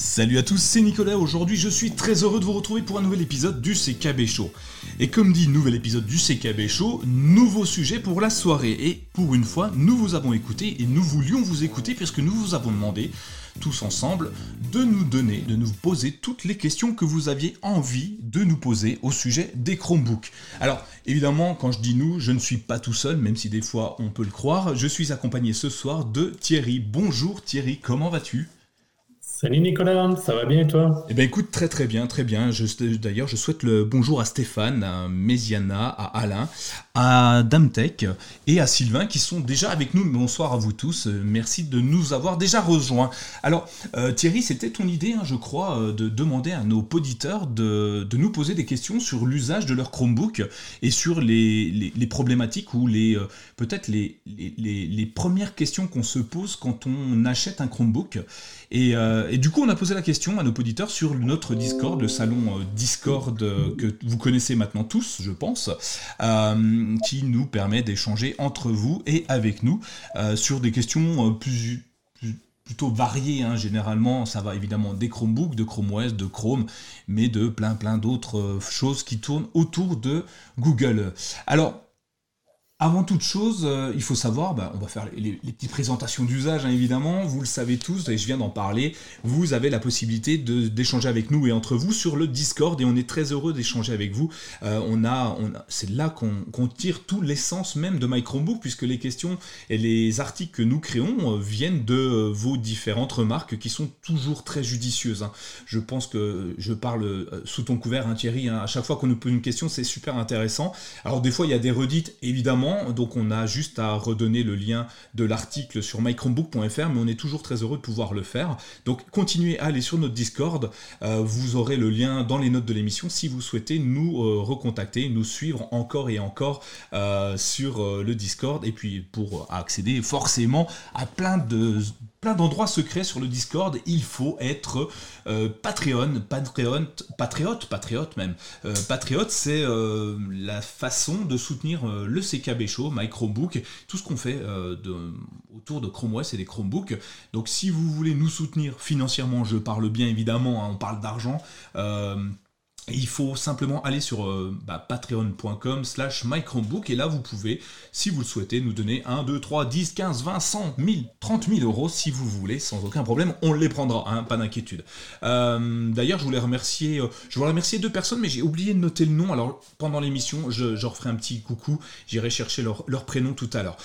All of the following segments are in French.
Salut à tous, c'est Nicolas. Aujourd'hui, je suis très heureux de vous retrouver pour un nouvel épisode du CKB Show. Et comme dit, nouvel épisode du CKB Show, nouveau sujet pour la soirée. Et pour une fois, nous vous avons écouté et nous voulions vous écouter puisque nous vous avons demandé tous ensemble de nous donner, de nous poser toutes les questions que vous aviez envie de nous poser au sujet des Chromebooks. Alors évidemment, quand je dis nous, je ne suis pas tout seul, même si des fois on peut le croire. Je suis accompagné ce soir de Thierry. Bonjour Thierry, comment vas-tu? Salut Nicolas, ça va bien et toi? Eh bien écoute, très très bien, très bien. D'ailleurs, je souhaite le bonjour à Stéphane, à Méziana, à Alain, à Damtech et à Sylvain qui sont déjà avec nous. Bonsoir à vous tous, merci de nous avoir déjà rejoints. Alors euh, Thierry, c'était ton idée, hein, je crois, euh, de demander à nos auditeurs de, de nous poser des questions sur l'usage de leur Chromebook et sur les, les, problématiques ou les euh, peut-être les, les, premières questions qu'on se pose quand on achète un Chromebook. Et, et, du coup, on a posé la question à nos auditeurs sur notre Discord, le salon Discord que vous connaissez maintenant tous, je pense, qui nous permet d'échanger entre vous et avec nous sur des questions plus, plutôt variées. Hein. Généralement, ça va évidemment des Chromebooks, de Chrome OS, de Chrome, mais de plein plein d'autres choses qui tournent autour de Google. Alors, avant toute chose, euh, il faut savoir, bah, on va faire les, petites présentations d'usage hein, évidemment, vous le savez tous, et je viens d'en parler, vous avez la possibilité d'échanger avec nous et entre vous sur le Discord, et on est très heureux d'échanger avec vous. Euh, on a, C'est là qu'on tire tout l'essence même de My Chromebook, puisque les questions et les articles que nous créons euh, viennent de vos différentes remarques qui sont toujours très judicieuses. Hein. Je pense que je parle sous ton couvert, hein, Thierry, à chaque fois qu'on nous pose une question, c'est super intéressant. Alors des fois, il y a des redites, évidemment, donc on a juste à redonner le lien de l'article sur mychromebook.fr, mais on est toujours très heureux de pouvoir le faire. Donc continuez à aller sur notre Discord, euh, vous aurez le lien dans les notes de l'émission si vous souhaitez nous euh, recontacter, nous suivre encore et encore euh, sur le Discord, et puis pour accéder forcément à plein de plein d'endroits secrets sur le Discord. Il faut être euh, Patreon, Patreon, patriote, patriote même. Euh, patriote, c'est euh, la façon de soutenir le CKB Show, My Chromebook, tout ce qu'on fait autour de Chrome OS et des Chromebooks. Donc si vous voulez nous soutenir financièrement, je parle bien évidemment, hein, on parle d'argent il faut simplement aller sur euh, bah, patreon.com slash mychromebook et là vous pouvez, si vous le souhaitez, nous donner 1, 2, 3, 10, 15, 20, 100, 1000, 30 000 euros si vous voulez, sans aucun problème, on les prendra, hein, pas d'inquiétude. Euh, d'ailleurs, je voulais remercier, euh, je voulais remercier deux personnes, mais j'ai oublié de noter le nom, alors pendant l'émission, je, referai un petit coucou, j'irai chercher leur, leur, prénom tout à l'heure.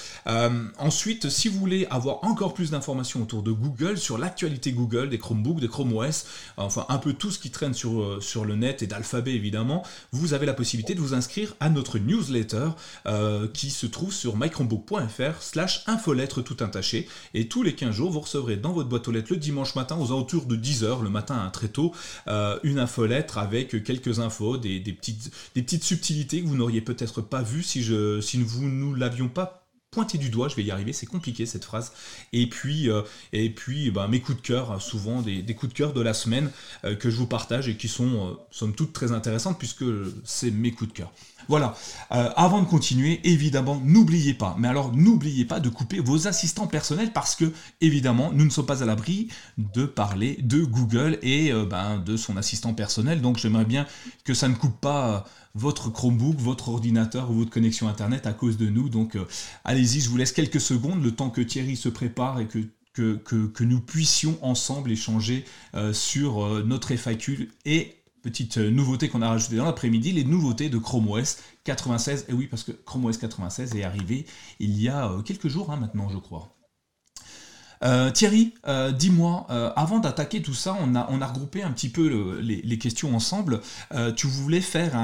ensuite, si vous voulez avoir encore plus d'informations autour de Google, sur l'actualité Google, des Chromebooks, des Chrome OS, enfin un peu tout ce qui traîne sur, sur le net et évidemment, vous avez la possibilité de vous inscrire à notre newsletter euh, qui se trouve sur microbook.fr slash infolettre tout attaché. Et tous les 15 jours, vous recevrez dans votre boîte aux lettres le dimanche matin aux alentours de 10h, le matin hein, très tôt, euh, une infolettre avec quelques infos, des, petites, des petites subtilités que vous n'auriez peut-être pas vues si, je, si vous nous l'avions pas pointer du doigt, je vais y arriver, c'est compliqué cette phrase. Et puis, euh, et puis bah, mes coups de cœur, hein, souvent des, coups de cœur de la semaine euh, que je vous partage et qui sont, euh, somme toute, très intéressantes puisque c'est mes coups de cœur. Voilà, avant de continuer, évidemment, n'oubliez pas, mais alors n'oubliez pas de couper vos assistants personnels parce que, évidemment, nous ne sommes pas à l'abri de parler de Google et ben, de son assistant personnel. Donc j'aimerais bien que ça ne coupe pas votre Chromebook, votre ordinateur ou votre connexion Internet à cause de nous. Donc euh, allez-y, je vous laisse quelques secondes, le temps que Thierry se prépare et que nous puissions ensemble échanger euh, sur euh, notre FAQ et petite nouveauté qu'on a rajoutée dans l'après-midi, les nouveautés de Chrome OS 96. Et oui, parce que Chrome OS 96 est arrivé il y a quelques jours hein, maintenant, je crois. Euh, Thierry, euh, dis-moi, euh, avant d'attaquer tout ça, on a, regroupé un petit peu les, questions ensemble. tu voulais faire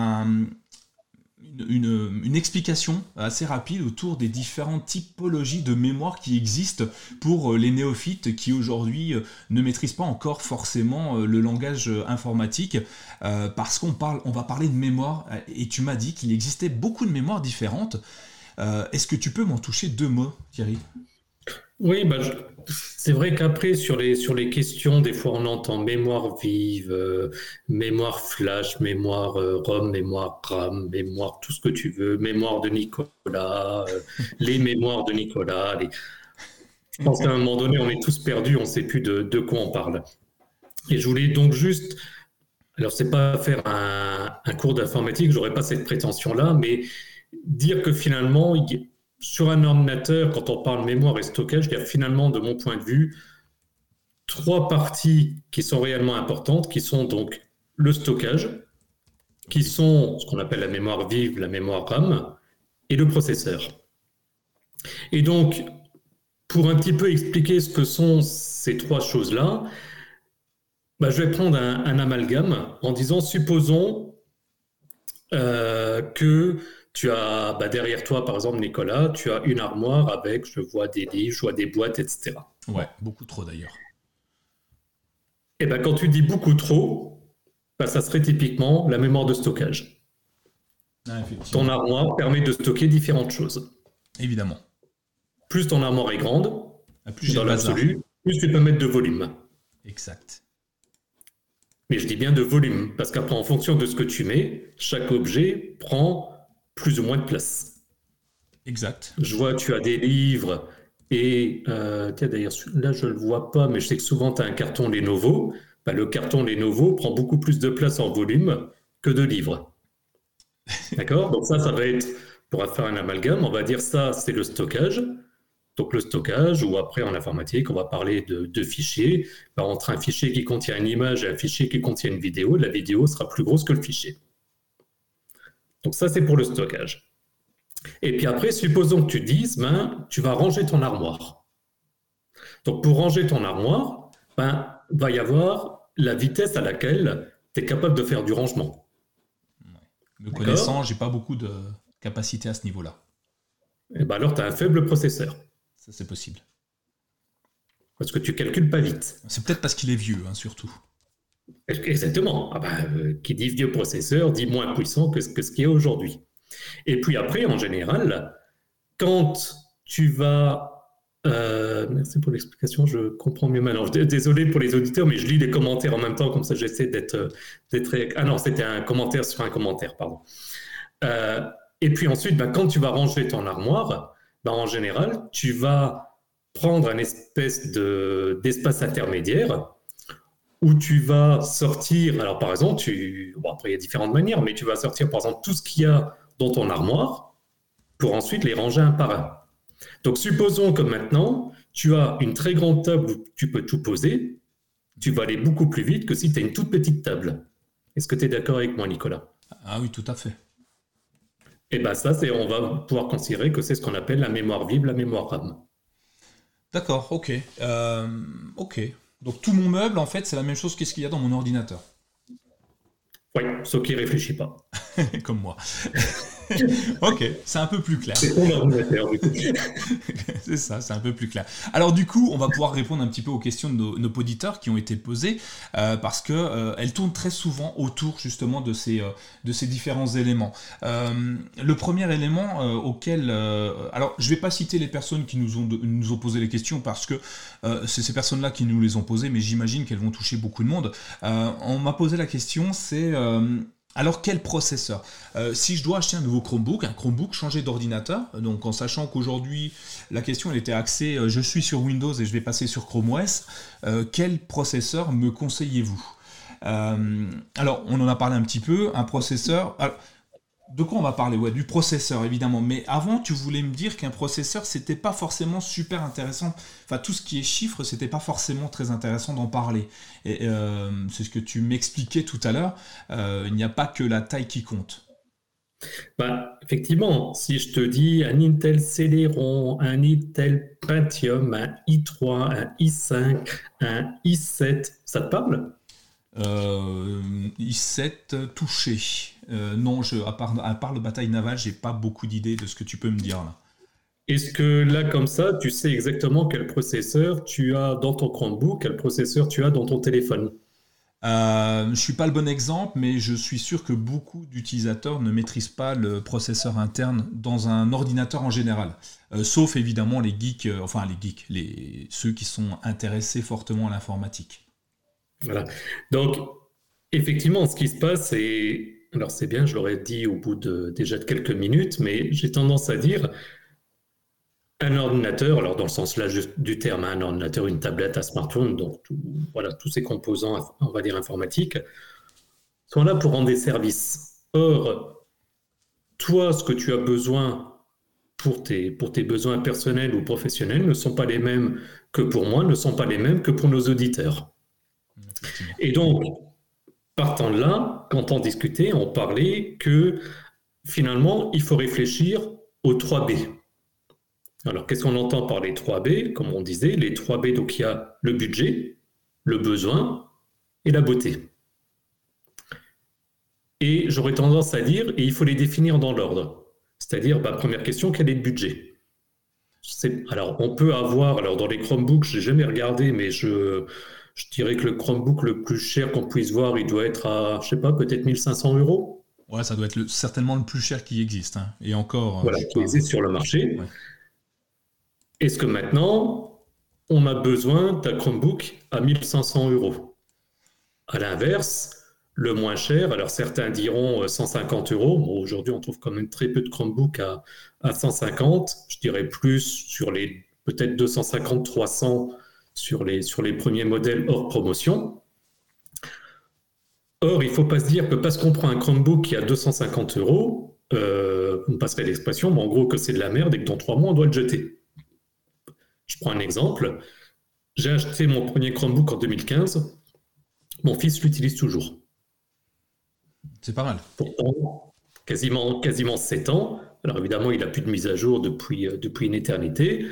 une, explication assez rapide autour des différentes typologies de mémoire qui existent pour les néophytes qui aujourd'hui ne maîtrisent pas encore forcément le langage informatique parce qu'on parle, on va parler de mémoire et tu m'as dit qu'il existait beaucoup de mémoires différentes. Est-ce que tu peux m'en toucher deux mots, Thierry? Oui, bah, c'est vrai qu'après, sur les, sur les questions, des fois on entend mémoire vive, euh, mémoire flash, mémoire euh, ROM, mémoire RAM, mémoire tout ce que tu veux, mémoire de Nicolas, euh, les mémoires de Nicolas. Je pense qu'à un moment donné, on est tous perdus, on ne sait plus de, quoi on parle. Et je voulais donc juste, alors c'est pas faire un, un cours d'informatique, j'aurais pas cette prétention-là, mais dire que finalement, sur un ordinateur, quand on parle mémoire et stockage, il y a finalement, de mon point de vue, trois parties qui sont réellement importantes, qui sont donc le stockage, qui sont ce qu'on appelle la mémoire vive, la mémoire RAM, et le processeur. Et donc, pour un petit peu expliquer ce que sont ces trois choses-là, bah, je vais prendre un, amalgame en disant, supposons euh, que tu as bah, derrière toi, par exemple, Nicolas, tu as une armoire avec, je vois des livres, je vois des boîtes, etc. Ouais, beaucoup trop d'ailleurs. Et eh ben, quand tu dis beaucoup trop, bah, ça serait typiquement la mémoire de stockage. Ah, ton armoire permet de stocker différentes choses. Évidemment. Plus ton armoire est grande, ah, plus dans l'absolu, plus tu peux mettre de volume. Exact. Mais je dis bien de volume, parce qu'après, en fonction de ce que tu mets, chaque objet prend plus ou moins de place. Exact. Je vois, tu as des livres et euh, d'ailleurs, là, je ne le vois pas, mais je sais que souvent, tu as un carton Lenovo. Bah, le carton Lenovo prend beaucoup plus de place en volume que de livres. D'accord? Donc, ça, ça va être, pour faire un amalgame, on va dire ça, c'est le stockage. Donc, le stockage, ou après en informatique, on va parler de, fichiers. Bah, entre un fichier qui contient une image et un fichier qui contient une vidéo, la vidéo sera plus grosse que le fichier. Donc ça, c'est pour le stockage. Et puis après, supposons que tu dises, ben, tu vas ranger ton armoire. Donc pour ranger ton armoire, ben, va y avoir la vitesse à laquelle tu es capable de faire du rangement. Me connaissant, j'ai pas beaucoup de capacité à ce niveau-là. Et eh ben alors, tu as un faible processeur. Ça, c'est possible. Parce que tu calcules pas vite. C'est peut-être parce qu'il est vieux, hein, surtout. Exactement. Ah ben, euh, qui dit vieux processeur dit moins puissant que, que ce qui est aujourd'hui. Et puis après, en général, quand tu vas... Euh, merci pour l'explication, je comprends mieux maintenant. Désolé pour les auditeurs, mais je lis les commentaires en même temps, comme ça j'essaie d'être... Ah non, c'était un commentaire sur un commentaire, pardon. Euh, et puis ensuite, ben, quand tu vas ranger ton armoire, ben, en général, tu vas prendre un espèce d'espace intermédiaire où tu vas sortir, alors par exemple, tu, bon, après il y a différentes manières, mais tu vas sortir par exemple tout ce qu'il y a dans ton armoire pour ensuite les ranger un par un. Donc supposons que maintenant, tu as une très grande table où tu peux tout poser, tu vas aller beaucoup plus vite que si tu as une toute petite table. Est-ce que tu es d'accord avec moi, Nicolas? Ah oui, tout à fait. Et eh bien ça, c'est, on va pouvoir considérer que c'est ce qu'on appelle la mémoire vive, la mémoire RAM. D'accord, ok. Euh, ok. Donc tout mon meuble, en fait, c'est la même chose qu'est-ce qu'il y a dans mon ordinateur. Oui, sauf qu'il ne réfléchit pas. Comme moi. ok, c'est un peu plus clair. C'est ça, c'est un peu plus clair. Alors du coup, on va pouvoir répondre un petit peu aux questions de nos, auditeurs qui ont été posées euh, parce que euh, elles tournent très souvent autour justement de ces euh, de ces différents éléments. le premier élément auquel, alors je vais pas citer les personnes qui nous ont nous ont posé les questions parce que c'est ces personnes-là qui nous les ont posées, mais j'imagine qu'elles vont toucher beaucoup de monde. on m'a posé la question, c'est alors quel processeur? Euh, Si je dois acheter un nouveau Chromebook, un Chromebook changer d'ordinateur, donc en sachant qu'aujourd'hui la question était axée, euh, je suis sur Windows et je vais passer sur Chrome OS, euh, quel processeur me conseillez-vous? Alors on en a parlé un petit peu, un processeur de quoi on va parler Ouais, du processeur évidemment. Mais avant, tu voulais me dire qu'un processeur, c'était pas forcément super intéressant. Enfin, tout ce qui est chiffres, c'était pas forcément très intéressant d'en parler. Et euh, c'est ce que tu m'expliquais tout à l'heure. Euh, il n'y a pas que la taille qui compte. Bah, effectivement, si je te dis un Intel Celeron, un Intel Pentium, un i3, un i5, un i7, ça te parle? Euh, i7 touché. Euh, non, je, à, part, à part le bataille navale, j'ai pas beaucoup d'idées de ce que tu peux me dire là. Est-ce que là, comme ça, tu sais exactement quel processeur tu as dans ton Chromebook, quel processeur tu as dans ton téléphone? Euh, je ne suis pas le bon exemple, mais je suis sûr que beaucoup d'utilisateurs ne maîtrisent pas le processeur interne dans un ordinateur en général. Euh, sauf évidemment les geeks, enfin les geeks, les, ceux qui sont intéressés fortement à l'informatique. Voilà. Donc, effectivement, ce qui se passe, c'est alors c'est bien, je l'aurais dit au bout de déjà de quelques minutes, mais j'ai tendance à dire, un ordinateur, alors dans le sens là du terme, un ordinateur, une tablette, un smartphone, donc voilà, tous ces composants, on va dire informatiques, sont là pour rendre des services. Or, toi, ce que tu as besoin pour tes, pour tes besoins personnels ou professionnels ne sont pas les mêmes que pour moi, ne sont pas les mêmes que pour nos auditeurs. Et donc, partant de là, quand on discutait, on parlait que finalement, il faut réfléchir aux 3B. Alors, qu'est-ce qu'on entend par les 3B Comme on disait, les 3B, donc il y a le budget, le besoin et la beauté. Et j'aurais tendance à dire, et il faut les définir dans l'ordre. C'est-à-dire, bah, première question, quel est le budget? Alors, on peut avoir, alors dans les Chromebooks, je n'ai jamais regardé, mais je, je dirais que le Chromebook le plus cher qu'on puisse voir, il doit être à, je sais pas, peut-être 1500 euros. Ouais, ça doit être certainement le plus cher qui existe. Hein. Et encore. Euh, voilà, qui existe sur le marché. Est-ce que maintenant, on a besoin d'un Chromebook à 1500 euros? À l'inverse, le moins cher, alors certains diront 150 euh, euros. Aujourd'hui, on trouve quand même très peu de Chromebooks à, à 150. Je dirais plus sur les peut-être 250, 300 sur les, sur les premiers modèles hors promotion. Or, il ne faut pas se dire que parce qu'on prend un Chromebook qui a 250 euros, euh, on passerait l'expression, mais en gros que c'est de la merde et que dans trois mois, on doit le jeter. Je prends un exemple. J'ai acheté mon premier Chromebook en 2015. Mon fils l'utilise toujours. C'est pas mal. Pourtant, quasiment, quasiment 7 ans. Alors évidemment, il n'a plus de mise à jour depuis, euh, depuis une éternité.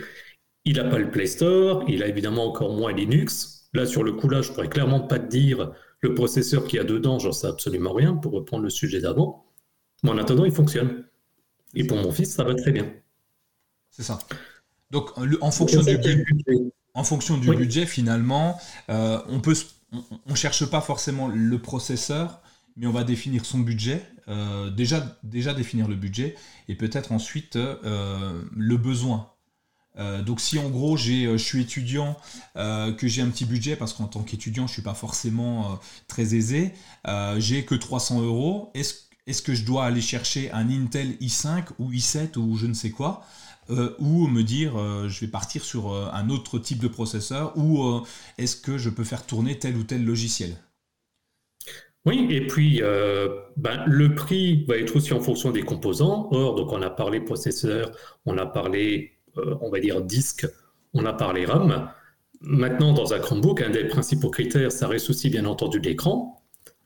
Il n'a pas le Play Store, il a évidemment encore moins Linux. Là, sur le coup, là, je pourrais clairement pas te dire le processeur qu'il y a dedans, j'en sais absolument rien pour reprendre le sujet d'avant. Mais en attendant, il fonctionne. Et pour mon fils, ça va très bien. C'est ça. Donc, en fonction du, budget, en fonction du budget, finalement, euh, on peut, on, cherche pas forcément le processeur, mais on va définir son budget. Euh, déjà, déjà définir le budget et peut-être ensuite euh, le besoin. Euh, donc si en gros j'ai, je suis étudiant, que j'ai un petit budget, parce qu'en tant qu'étudiant je ne suis pas forcément très aisé, j'ai que 300 euros, est-ce, que je dois aller chercher un Intel i5 ou i7 ou je ne sais quoi ou me dire je vais partir sur un autre type de processeur ou est-ce que je peux faire tourner tel ou tel logiciel? Oui, et puis euh, ben, le prix va être aussi en fonction des composants. Or, donc on a parlé processeur, on a parlé, euh, on va dire disque, on a parlé RAM. Maintenant, dans un Chromebook, un des principaux critères, ça reste aussi bien entendu l'écran.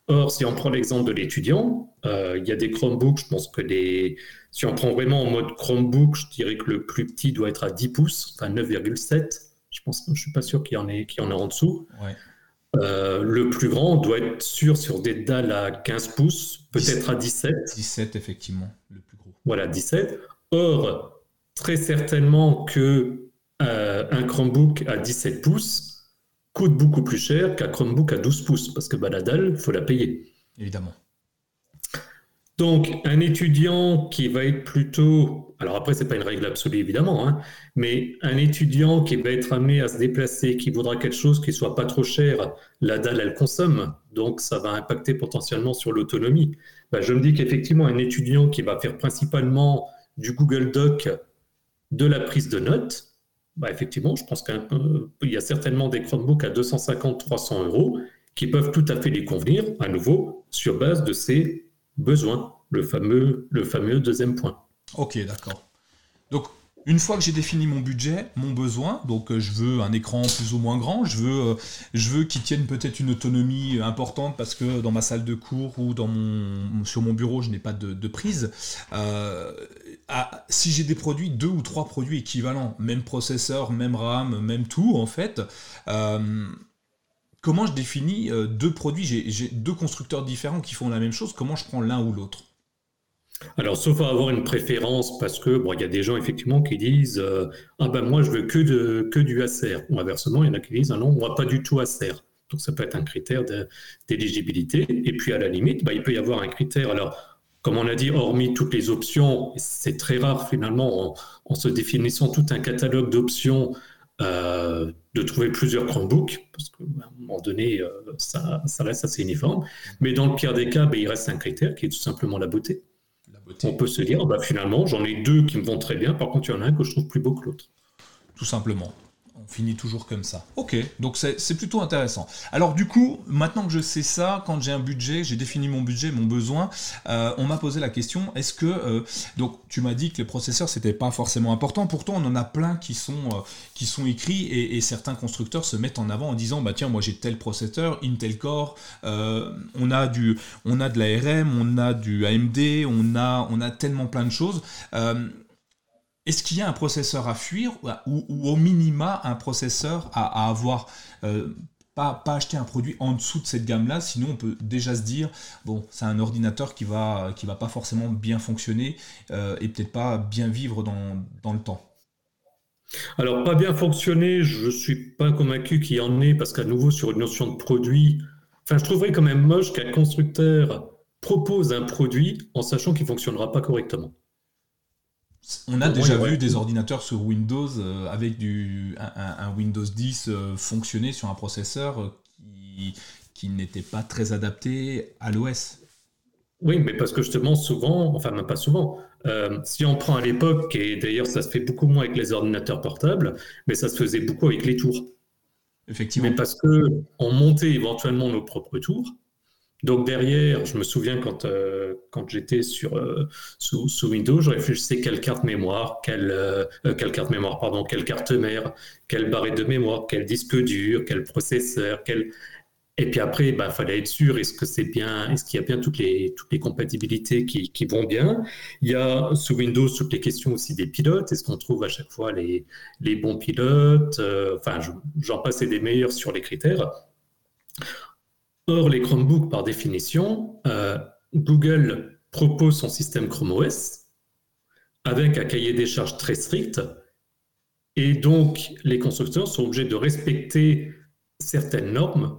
Or, si on prend l'exemple de l'étudiant, euh, il y a des Chromebooks, je pense que les... si on prend vraiment en mode Chromebook, je dirais que le plus petit doit être à 10 pouces, enfin 9,7. Je pense, je suis pas sûr qu'il y en ait, qu'il y en a en dessous. Ouais. Euh, le plus grand doit être sûr sur des dalles à 15 pouces, peut-être à 17. 17, effectivement, le plus gros. Voilà, 17. Or, très certainement que euh, un Chromebook à 17 pouces coûte beaucoup plus cher qu'un Chromebook à 12 pouces, parce que bah, la dalle, il faut la payer. Évidemment. Donc, un étudiant qui va être plutôt, alors après, ce n'est pas une règle absolue évidemment, hein, mais un étudiant qui va être amené à se déplacer, qui voudra quelque chose qui soit pas trop cher, la dalle, elle consomme, donc ça va impacter potentiellement sur l'autonomie. Bah, je me dis qu'effectivement, un étudiant qui va faire principalement du Google Doc, de la prise de notes, bah, effectivement, je pense qu'il y a certainement des Chromebooks à 250-300 euros qui peuvent tout à fait les convenir, à nouveau, sur base de ces besoin, le fameux, le fameux deuxième point. Ok, d'accord. Donc, une fois que j'ai défini mon budget, mon besoin, donc euh, je veux un écran plus ou moins grand, je veux, euh, je veux qu'il tienne peut-être une autonomie importante parce que dans ma salle de cours ou dans mon, sur mon bureau, je n'ai pas de, prise. Euh, si j'ai des produits, deux ou trois produits équivalents, même processeur, même RAM, même tout en fait, comment je définis deux produits? J'ai deux constructeurs différents qui font la même chose. Comment je prends l'un ou l'autre? Alors, sauf à avoir une préférence, parce que bon, il y a des gens effectivement qui disent euh, ah ben moi je veux que de que du Acer. Ou inversement, il y en a qui disent ah non moi pas du tout Acer. Donc ça peut être un critère d'éligibilité. Et puis à la limite, bah, il peut y avoir un critère. Alors comme on a dit, hormis toutes les options, c'est très rare finalement en, se définissant tout un catalogue d'options euh, de trouver plusieurs Chromebooks, parce qu'à un moment donné, euh, ça, reste assez uniforme. Mais dans le pire des cas, ben, il reste un critère qui est tout simplement la beauté. On peut se dire, bah, finalement, j'en ai deux qui me vont très bien, par contre, il y en a un que je trouve plus beau que l'autre. Tout simplement. On finit toujours comme ça. Ok, donc c'est plutôt intéressant. Alors du coup, maintenant que je sais ça, quand j'ai un budget, j'ai défini mon budget, mon besoin, euh, on m'a posé la question, est-ce que... Euh, donc tu m'as dit que les processeurs, c'était pas forcément important, pourtant on en a plein qui sont, euh, écrits et, certains constructeurs se mettent en avant en disant, bah tiens, moi j'ai tel processeur, Intel Core, on, a du, on a de l'ARM, on a du AMD, on a tellement plein de choses. Est-ce qu'il y a un processeur à fuir ou, au minima un processeur à, avoir euh, pas, acheter un produit en dessous de cette gamme-là, sinon on peut déjà se dire, bon, c'est un ordinateur qui va, va pas forcément bien fonctionner euh, et peut-être pas bien vivre dans, le temps. Alors, pas bien fonctionner, je suis pas convaincu qu'il y en ait, parce qu'à nouveau, sur une notion de produit, enfin, je trouverais quand même moche qu'un constructeur propose un produit en sachant qu'il ne fonctionnera pas correctement. On a déjà vu des ordinateurs sur Windows euh, avec du, un, Windows 10 euh, fonctionner sur un processeur euh, qui, qui n'était pas très adapté à l'OS. Oui, mais parce que justement, souvent, enfin même pas souvent, si on prend à l'époque, et d'ailleurs ça se fait beaucoup moins avec les ordinateurs portables, mais ça se faisait beaucoup avec les tours. Effectivement. Mais parce qu'on montait éventuellement nos propres tours, donc derrière, je me souviens quand, euh, j'étais sur euh, sous, Windows, je réfléchissais quelle carte mémoire, quelle, euh, quelle carte mémoire, pardon, quelle carte mère, quelle barrette de mémoire, quel disque dur, quel processeur, quel et puis après, il bah, fallait être sûr, est-ce que c'est bien, est-ce qu'il y a bien toutes les, compatibilités qui, vont bien? Il y a sous Windows toutes les questions aussi des pilotes, est-ce qu'on trouve à chaque fois les, les bons pilotes? Enfin, j'en passe des meilleurs sur les critères. Or, les Chromebooks, par définition, euh, Google propose son système Chrome OS avec un cahier des charges très strict. Et donc, les constructeurs sont obligés de respecter certaines normes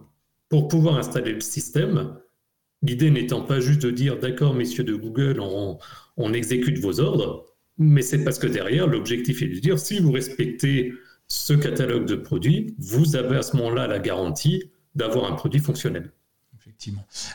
pour pouvoir installer le système. L'idée n'étant pas juste de dire, d'accord, messieurs de Google, on, on exécute vos ordres, mais c'est parce que derrière, l'objectif est de dire, si vous respectez ce catalogue de produits, vous avez à ce moment-là la garantie d'avoir un produit fonctionnel.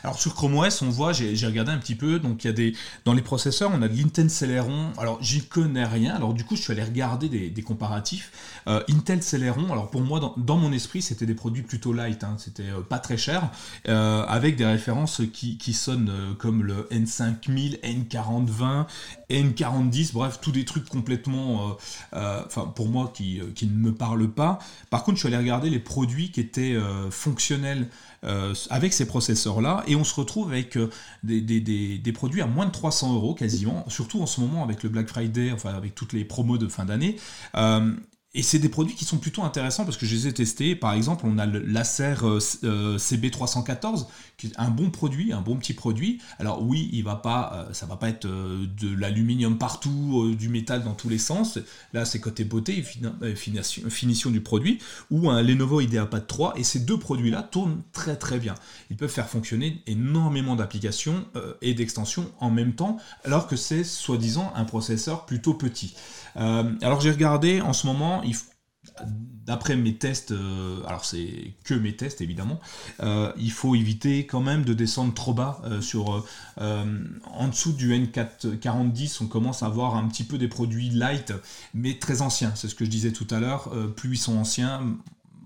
Alors sur Chrome OS, on voit, j'ai regardé un petit peu, donc il y a des dans les processeurs, on a de l'Intel Celeron. Alors j'y connais rien. Alors du coup, je suis allé regarder des, comparatifs. Euh, Intel Celeron, alors pour moi, dans, mon esprit, c'était des produits plutôt light, hein. c'était euh, pas très cher, euh, avec des références qui, qui sonnent comme le N5000, N4020, N4010, bref, tous des trucs complètement, enfin pour moi qui, qui ne me parlent pas. Par contre, je suis allé regarder les produits qui étaient fonctionnels euh, avec ces processeurs-là, et on se retrouve avec euh, des, produits à moins de 300 euros quasiment, surtout en ce moment avec le Black Friday, enfin avec toutes les promos de fin d'année. Euh, et c'est des produits qui sont plutôt intéressants parce que je les ai testés. Par exemple, on a le Laser euh, euh, CB314, qui est un bon produit, un bon petit produit. Alors oui, il va pas, euh, ça va pas être de l'aluminium partout, du métal dans tous les sens. Là, c'est côté beauté finition, du produit. Ou un Lenovo IdeaPad 3. Et ces deux produits-là tournent très très bien. Ils peuvent faire fonctionner énormément d'applications et d'extensions en même temps, alors que c'est soi-disant un processeur plutôt petit. Euh, alors j'ai regardé en ce moment, d'après mes tests, euh, alors c'est que mes tests évidemment, euh, il faut éviter quand même de descendre trop bas sur en dessous du N44010, on commence à avoir un petit peu des produits light mais très anciens. C'est ce que je disais tout à l'heure. plus ils sont anciens,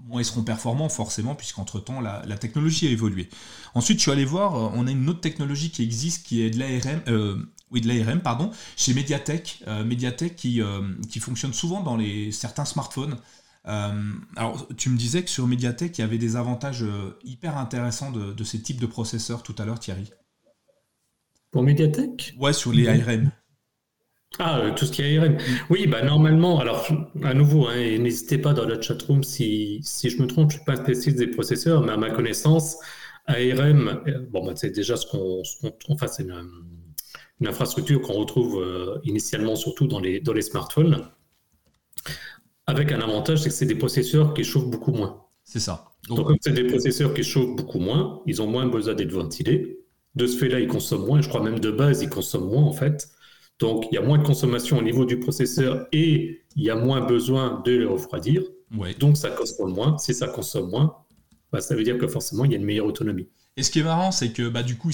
moins ils seront performants forcément puisqu'entre temps la, la, technologie a évolué. Ensuite je suis allé voir, on a une autre technologie qui existe qui est de l'ARM, oui, de l'ARM, pardon, chez Mediatek, euh, Mediatek qui, euh, qui fonctionne souvent dans les, certains smartphones. Euh, alors, tu me disais que sur Mediatek, il y avait des avantages hyper intéressants de, de, ces types de processeurs tout à l'heure, Thierry. Pour Mediatek? Ouais, sur les ARM. Ah, tout ce qui est ARM. Oui, bah normalement, alors à nouveau, hein, n'hésitez pas dans la chatroom si, si je me trompe, je ne suis pas spécialiste des processeurs, mais à ma connaissance, ARM, bon, bah, c'est déjà ce qu'on. Enfin, c'est une, une infrastructure qu'on retrouve euh, initialement surtout dans les, dans les smartphones, avec un avantage, c'est que c'est des processeurs qui chauffent beaucoup moins. C'est ça. Donc, comme c'est des processeurs qui chauffent beaucoup moins, ils ont moins besoin d'être ventilés. De ce fait-là, ils consomment moins. Je crois même de base, ils consomment moins en fait. Donc, il y a moins de consommation au niveau du processeur et il y a moins besoin de les refroidir. Donc, ça consomme moins. Si ça consomme moins, bah, ça veut dire que forcément, il y a une meilleure autonomie. Et ce qui est marrant, c'est que bah, du coup,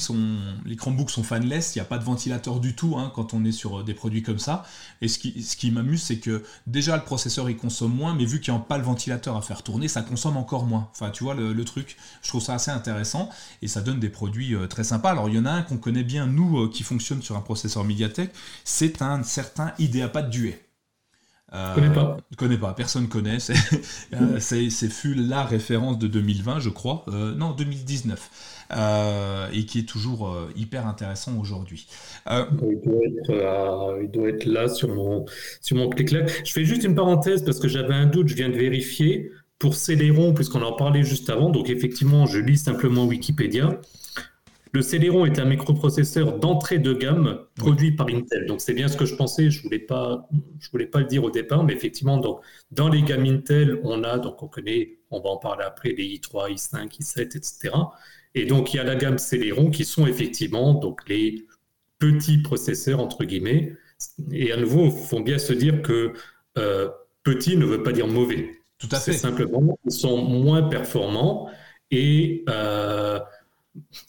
les Chromebooks sont fanless, il n'y a pas de ventilateur du tout hein, quand on est sur euh, des produits comme ça. Et ce qui, m'amuse, c'est que déjà le processeur il consomme moins, mais vu qu'il n'y a pas le ventilateur à faire tourner, ça consomme encore moins. Enfin, tu vois le, truc, je trouve ça assez intéressant et ça donne des produits euh, très sympas. Alors, il y en a un qu'on connaît bien, nous, euh, qui fonctionne sur un processeur Mediatek, c'est un certain IdeaPad Duet. Euh, connais pas. Connais pas, personne connaît. C'est fut la référence de 2020, je crois. Euh, non, 2019. Euh, et qui est toujours euh, hyper intéressant aujourd'hui. Il, doit être là sur mon, sur mon clic-là. Je fais juste une parenthèse parce que j'avais un doute, je viens de vérifier. Pour Celeron, puisqu'on en parlait juste avant, donc effectivement, je lis simplement Wikipédia. Le Celeron est un microprocesseur d'entrée de gamme produit par Intel. Donc c'est bien ce que je pensais. Je voulais pas, je voulais pas le dire au départ, mais effectivement, donc dans les gammes Intel, on a donc on connaît, on va en parler après, les i3, i5, i7, etc. Et donc il y a la gamme Celeron qui sont effectivement donc les petits processeurs entre guillemets. Et à nouveau, il faut bien se dire que euh, petit ne veut pas dire mauvais. Tout à fait. C'est simplement ils sont moins performants et euh,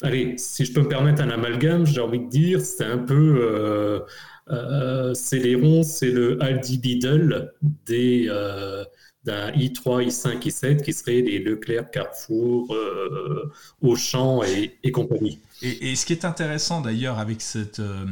allez, si je peux me permettre un amalgame, j'ai envie de dire, c'est un peu euh, euh, Celeron, c'est le Aldi Lidl des euh, d'un i3, i5, i7 qui seraient les Leclerc, Carrefour, euh, Auchan et, compagnie. Et, ce qui est intéressant d'ailleurs euh,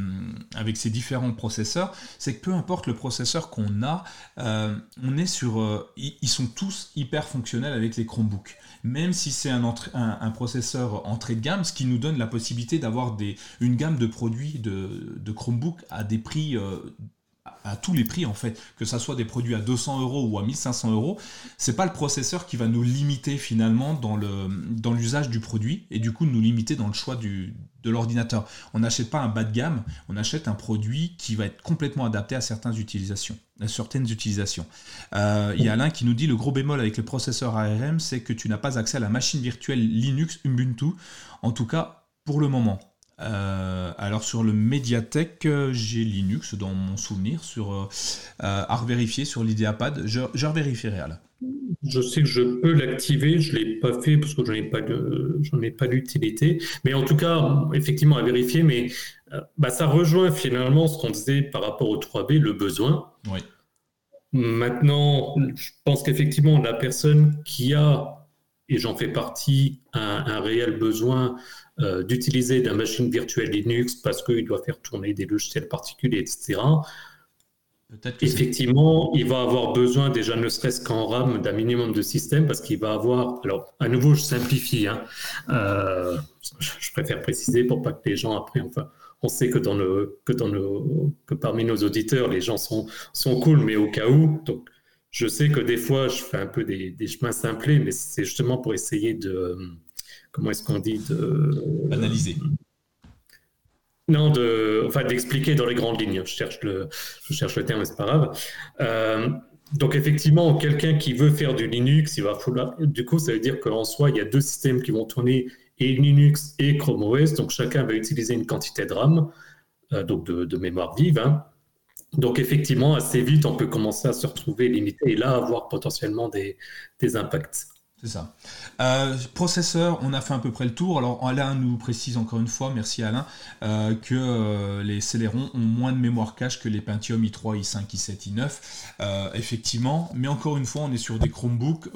avec ces différents processeurs, c'est que peu importe le processeur qu'on a, euh, on est sur, ils sont tous hyper fonctionnels avec les Chromebooks. Même si c'est un, un, processeur entrée de gamme, ce qui nous donne la possibilité d'avoir une gamme de produits de, de Chromebook à des prix à tous les prix en fait, que ça soit des produits à 200 euros ou à 1500 euros, c'est pas le processeur qui va nous limiter finalement dans le dans l'usage du produit et du coup nous limiter dans le choix du, de l'ordinateur. On n'achète pas un bas de gamme, on achète un produit qui va être complètement adapté à certaines utilisations. À certaines utilisations. Euh, il y a Alain qui nous dit le gros bémol avec le processeur ARM, c'est que tu n'as pas accès à la machine virtuelle Linux Ubuntu, en tout cas pour le moment. Euh, alors sur le Mediatek, euh, j'ai Linux dans mon souvenir, sur euh, à revérifier sur l'IdeaPad. Je, je revérifierai là. Je sais que je peux l'activer, je ne l'ai pas fait parce que je n'en ai pas j'en ai pas d'utilité. Mais en tout cas, effectivement, à vérifier. Mais bah, ça rejoint finalement ce qu'on disait par rapport au 3B, le besoin. Oui. Maintenant, je pense qu'effectivement, la personne qui a, et j'en fais partie, un, un réel besoin euh, d'utiliser la machine virtuelle Linux parce qu'il doit faire tourner des logiciels particuliers, etc. Effectivement, il va avoir besoin déjà ne serait-ce qu'en RAM d'un minimum de système parce qu'il va avoir. Alors, à nouveau, je simplifie. Hein, euh, je préfère préciser pour pas que les gens après, enfin, on sait que dans le que dans le que parmi nos auditeurs, les gens sont sont cool, mais au cas où, donc je sais que des fois, je fais un peu des, des chemins simplés, mais c'est justement pour essayer de comment est-ce qu'on dit de analyser non, de, enfin d'expliquer dans les grandes lignes. Je cherche le, je cherche le terme, mais c'est pas grave. Euh, donc effectivement, quelqu'un qui veut faire du Linux, il va falloir. Du coup, ça veut dire qu'en soi, il y a deux systèmes qui vont tourner et Linux et Chrome OS. Donc chacun va utiliser une quantité de RAM, euh, donc de, mémoire vive. Hein. Donc effectivement, assez vite, on peut commencer à se retrouver limité et là avoir potentiellement des, des impacts. C'est ça. Euh, processeur, on a fait à peu près le tour. Alors Alain nous précise encore une fois, merci Alain, euh, que euh, les Celeron ont moins de mémoire cache que les Pentium i3, i5, i7, i9. effectivement, mais encore une fois, on est sur des Chromebooks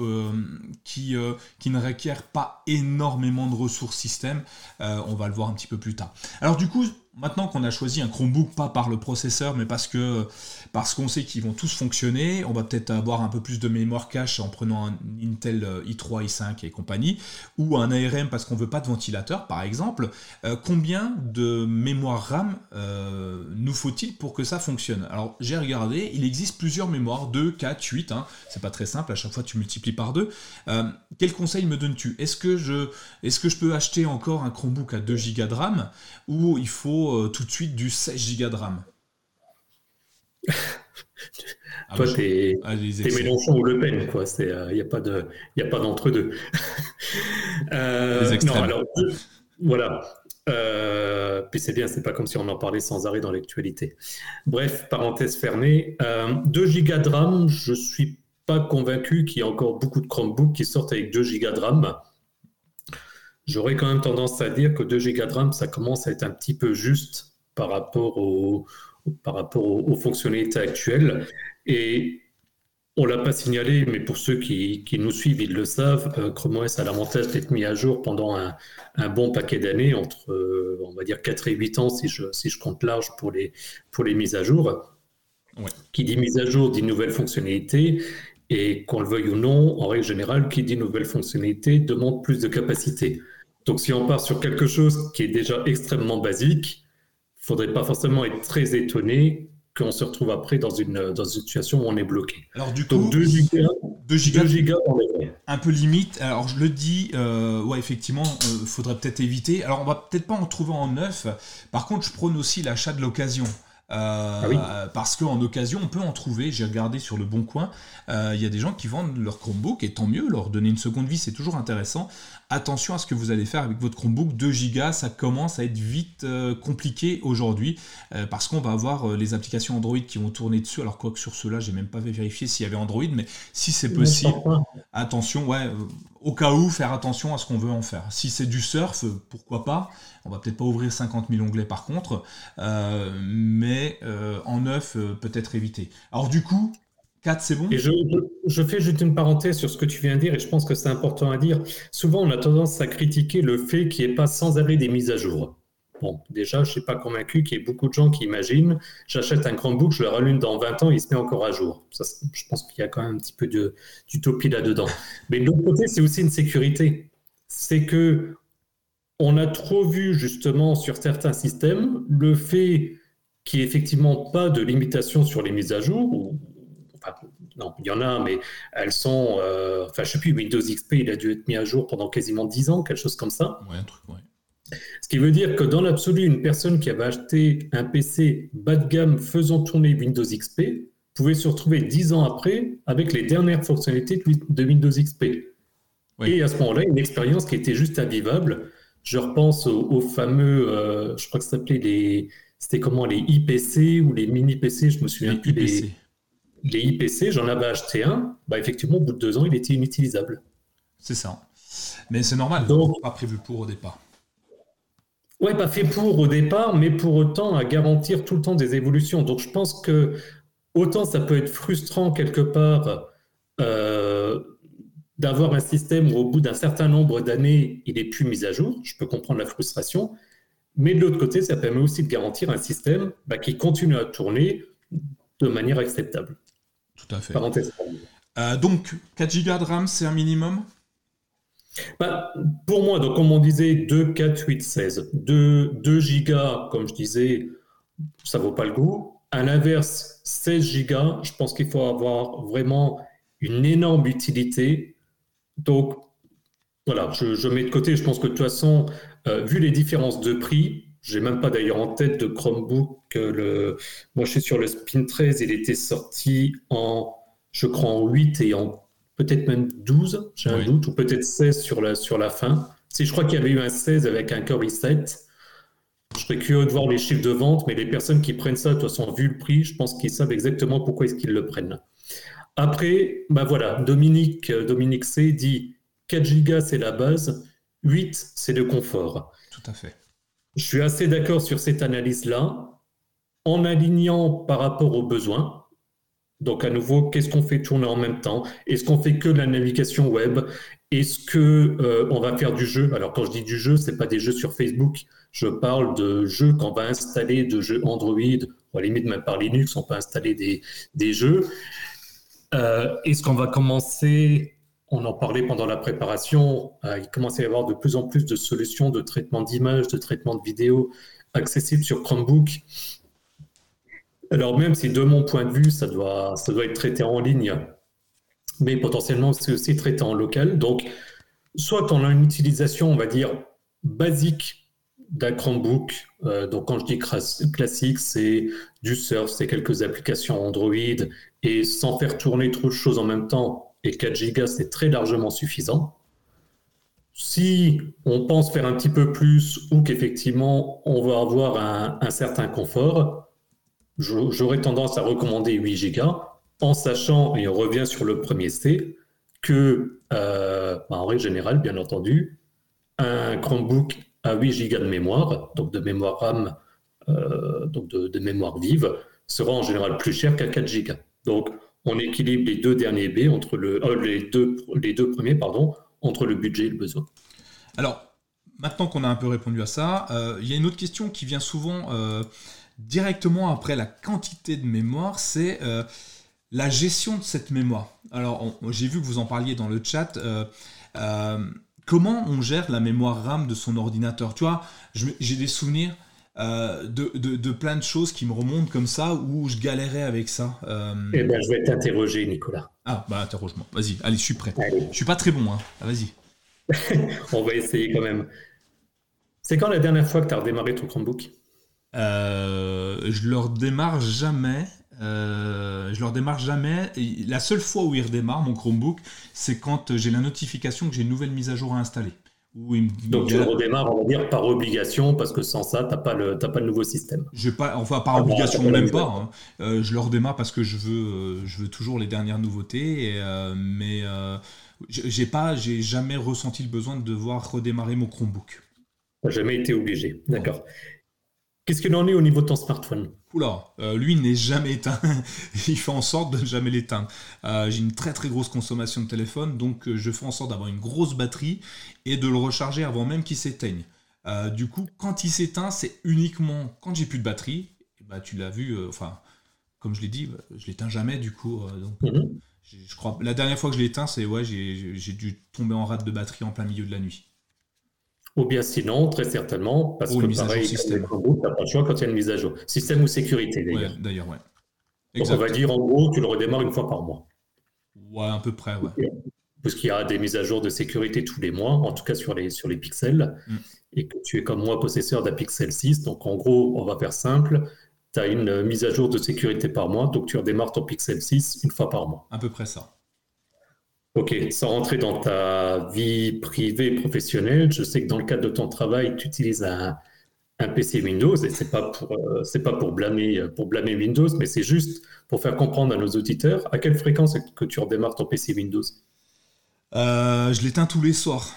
qui, qui ne requièrent pas énormément de ressources système. on va le voir un petit peu plus tard. Alors du coup, maintenant qu'on a choisi un Chromebook, pas par le processeur, mais parce que parce qu'on sait qu'ils vont tous fonctionner, on va peut-être avoir un peu plus de mémoire cache en prenant un Intel i3, i5 et compagnie, ou un ARM parce qu'on veut pas de ventilateur, par exemple. Euh, combien de mémoire RAM euh, nous faut-il pour que ça fonctionne? Alors j'ai regardé, il existe plusieurs mémoires, 2, 4, 8, hein, c'est pas très simple, à chaque fois tu multiplies par 2. Euh, quel conseil me donnes-tu? Est-ce que, je, est que je peux acheter encore un Chromebook à 2 Go de RAM ou il faut euh, tout de suite du 16 Go de RAM. Ah, Toi, t'es Mélenchon ou Le Pen, quoi. Il n'y euh, a pas de, a pas d'entre-deux. euh, non, alors, voilà. Euh, puis c'est bien, c'est pas comme si on en parlait sans arrêt dans l'actualité. Bref, parenthèse fermée. 2 Go de RAM, je suis pas convaincu qu'il y ait encore beaucoup de Chromebooks qui sortent avec 2 Go de RAM. J'aurais quand même tendance à dire que 2 Go de RAM, ça commence à être un petit peu juste par rapport, au, par rapport aux, fonctionnalités actuelles. Et on ne l'a pas signalé, mais pour ceux qui, nous suivent, ils le savent, euh, Chrome OS a l'avantage d'être mis à jour pendant un, bon paquet d'années, entre, euh, on va dire, 4 et 8 ans, si je, si je compte large pour les, pour les mises à jour. Qui dit mise à jour dit nouvelle fonctionnalité. Et qu'on le veuille ou non, en règle générale, qui dit nouvelle fonctionnalité demande plus de capacité. Donc si on part sur quelque chose qui est déjà extrêmement basique, il ne faudrait pas forcément être très étonné qu'on se retrouve après dans une, dans une situation où on est bloqué. Alors du coup, 2 gigas, 2 gigas, un peu limite. Alors je le dis, euh, ouais effectivement, il euh, faudrait peut-être éviter. Alors on va peut-être pas en trouver en neuf. Par contre, je prône aussi l'achat de l'occasion. Euh, ah parce qu'en occasion, on peut en trouver. J'ai regardé sur le bon coin. Il y a des gens qui vendent leur Chromebook et tant mieux. Leur donner une seconde vie, c'est toujours intéressant attention à ce que vous allez faire avec votre Chromebook 2 Go, ça commence à être vite euh, compliqué aujourd'hui euh, parce qu'on va avoir euh, les applications Android qui vont tourner dessus. Alors quoi que sur cela, j'ai même pas vérifié s'il y avait Android, mais si c'est possible, attention, ouais, au cas où, faire attention à ce qu'on veut en faire. Si c'est du surf, pourquoi pas On va peut-être pas ouvrir 50 000 onglets par contre, mais en neuf, peut-être éviter. Alors du coup, 4, c'est bon? Et je, fais juste une parenthèse sur ce que tu viens de dire, et je pense que c'est important à dire. Souvent, on a tendance à critiquer le fait qu'il n'y ait pas sans arrêt des mises à jour. Bon, déjà, je ne suis pas convaincu qu'il y ait beaucoup de gens qui imaginent j'achète un Chromebook, je le rallume dans 20 ans, il se met encore à jour. je pense qu'il y a quand même un petit peu d'utopie là-dedans. Mais de l'autre côté, c'est aussi une sécurité. C'est que on a trop vu justement sur certains systèmes le fait qu'il n'y ait effectivement pas de limitation sur les mises à jour, ou non, il y en a, mais elles sont. Euh, enfin, je sais plus, Windows XP, il a dû être mis à jour pendant quasiment 10 ans, quelque chose comme ça. Ouais, un truc, ouais. Ce qui veut dire que dans l'absolu, une personne qui avait acheté un PC bas de gamme faisant tourner Windows XP pouvait se retrouver 10 ans après avec les dernières fonctionnalités de Windows XP. Et à ce moment-là, une expérience qui était juste invivable. Je repense aux, fameux, euh, je crois que ça s'appelait les, c'était comment les IPC ou les mini PC, je me souviens plus des les IPC, j'en avais acheté un, bah effectivement, au bout de deux ans, il était inutilisable. C'est ça. Mais c'est normal, donc pas prévu pour au départ. Ouais, pas fait pour au départ, mais pour autant à garantir tout le temps des évolutions. Donc je pense que autant ça peut être frustrant quelque part euh, d'avoir un système où au bout d'un certain nombre d'années, il est plus mis à jour. Je peux comprendre la frustration. Mais de l'autre côté, ça permet aussi de garantir un système bah, qui continue à tourner de manière acceptable. Tout à fait. Euh, donc, 4 Go de RAM, c'est un minimum? Bah, Pour moi, donc, comme on disait, 2, 4, 8, 16. 2, 2 Go, comme je disais, ça vaut pas le goût. À l'inverse, 16 Go, je pense qu'il faut avoir vraiment une énorme utilité. Donc, voilà, je, mets de côté. Je pense que de toute façon, euh, vu les différences de prix, j'ai même pas d'ailleurs en tête de Chromebook. Le... Moi, je suis sur le Spin 13. Il était sorti en, je crois, en 8 et en peut-être même 12, j'ai un doute, ou peut-être 16 sur la, sur la fin. Si je crois qu'il y avait eu un 16 avec un Core i7, je serais curieux de voir les chiffres de vente, mais les personnes qui prennent ça, de toute façon, vu le prix, je pense qu'ils savent exactement pourquoi est-ce qu'ils le prennent. Après, bah voilà, Dominique, euh, Dominique C dit 4 Go, c'est la base, 8, c'est le confort. Tout à fait. Je suis assez d'accord sur cette analyse-là, en alignant par rapport aux besoins. Donc à nouveau, qu'est-ce qu'on fait tourner en même temps? Est-ce qu'on fait que la navigation web? Est-ce que euh, on va faire du jeu? Alors quand je dis du jeu, c'est pas des jeux sur Facebook. Je parle de jeux qu'on va installer, de jeux Android, ou à limite même par Linux, on peut installer des, jeux. Euh, est-ce qu'on va commencer on en parlait pendant la préparation, il commence à y avoir de plus en plus de solutions de traitement d'image, de traitement de vidéo accessibles sur Chromebook. Alors même si de mon point de vue, ça doit, être traité en ligne, mais potentiellement c'est aussi traité en local. Donc, soit on a une utilisation, on va dire, basique d'un Chromebook. Euh, donc quand je dis classique, c'est du surf, c'est quelques applications Android, et sans faire tourner trop de choses en même temps, et 4 Go, c'est très largement suffisant. Si on pense faire un petit peu plus ou qu'effectivement on va avoir un, certain confort, j'aurais tendance à recommander 8 Go en sachant, et on revient sur le premier C, que, euh, bah, en règle générale, bien entendu, un Chromebook à 8 Go de mémoire, donc de mémoire RAM, euh, donc de, mémoire vive, sera en général plus cher qu'à 4 Go. Donc, on équilibre les deux derniers B entre le, euh, les, deux, les deux premiers pardon, entre le budget et le besoin. Alors, maintenant qu'on a un peu répondu à ça, il y a une autre question qui vient souvent directement après la quantité de mémoire, c'est la gestion de cette mémoire. Alors, j'ai vu que vous en parliez dans le chat comment on gère la mémoire RAM de son ordinateur? Tu vois, j'ai des souvenirs euh, de, plein de choses qui me remontent comme ça où je galérais avec ça. Euh... Eh bien, je vais t'interroger, Nicolas. Ah, bah interroge-moi. Vas-y, allez, je suis prêt. Je suis pas très bon, hein. Ah, vas-y. on va essayer quand même. C'est quand la dernière fois que tu as redémarré ton Chromebook? Euh, Je le redémarre jamais. Euh, je leur démarre jamais. Et la seule fois où il redémarre, mon Chromebook, c'est quand j'ai la notification que j'ai une nouvelle mise à jour à installer. Donc tu le redémarres, on va dire, par obligation, parce que sans ça, tu n'as pas, le, pas le nouveau système. Pas, enfin, par ah obligation, même pas. Hein. Euh, je le redémarre parce que je veux, je veux toujours les dernières nouveautés, mais j'ai pas, j'ai jamais ressenti le besoin de devoir redémarrer mon Chromebook. Jamais été obligé, d'accord. Qu'est-ce qu'il en est au niveau de ton smartphone? Oula, euh, lui n'est jamais éteint. il fait en sorte de ne jamais l'éteindre. Euh, j'ai une très très grosse consommation de téléphone, donc euh, je fais en sorte d'avoir une grosse batterie et de le recharger avant même qu'il s'éteigne. du coup, quand il s'éteint, c'est uniquement quand j'ai plus de batterie. bah, tu l'as vu, enfin, comme je l'ai dit, je l'éteins jamais du coup. donc, mhm. je crois, la dernière fois que je l'ai éteint, c'est ouais, j'ai dû tomber en rate de batterie en plein milieu de la nuit. Ou bien sinon, très certainement, parce que pareil, système. tu n'as pas le choix quand il y a une mise à jour. Système ou sécurité, d'ailleurs. d'ailleurs, ouais. Donc on va dire, en gros, tu le redémarres une fois par mois. Ouais, à peu près, ouais. Parce qu'il y a des mises à jour de sécurité tous les mois, en tout cas sur les, sur les pixels, mm. et que tu es comme moi possesseur d'un Pixel 6. Donc en gros, on va faire simple, tu as une mise à jour de sécurité par mois, donc tu redémarres ton Pixel 6 une fois par mois. À peu près ça. Ok, sans rentrer dans ta vie privée professionnelle, je sais que dans le cadre de ton travail, tu utilises un, PC Windows et c'est pas pour euh, c'est pas pour blâmer pour blâmer Windows, mais c'est juste pour faire comprendre à nos auditeurs à quelle fréquence que tu redémarres ton PC Windows. Euh, je l'éteins tous les soirs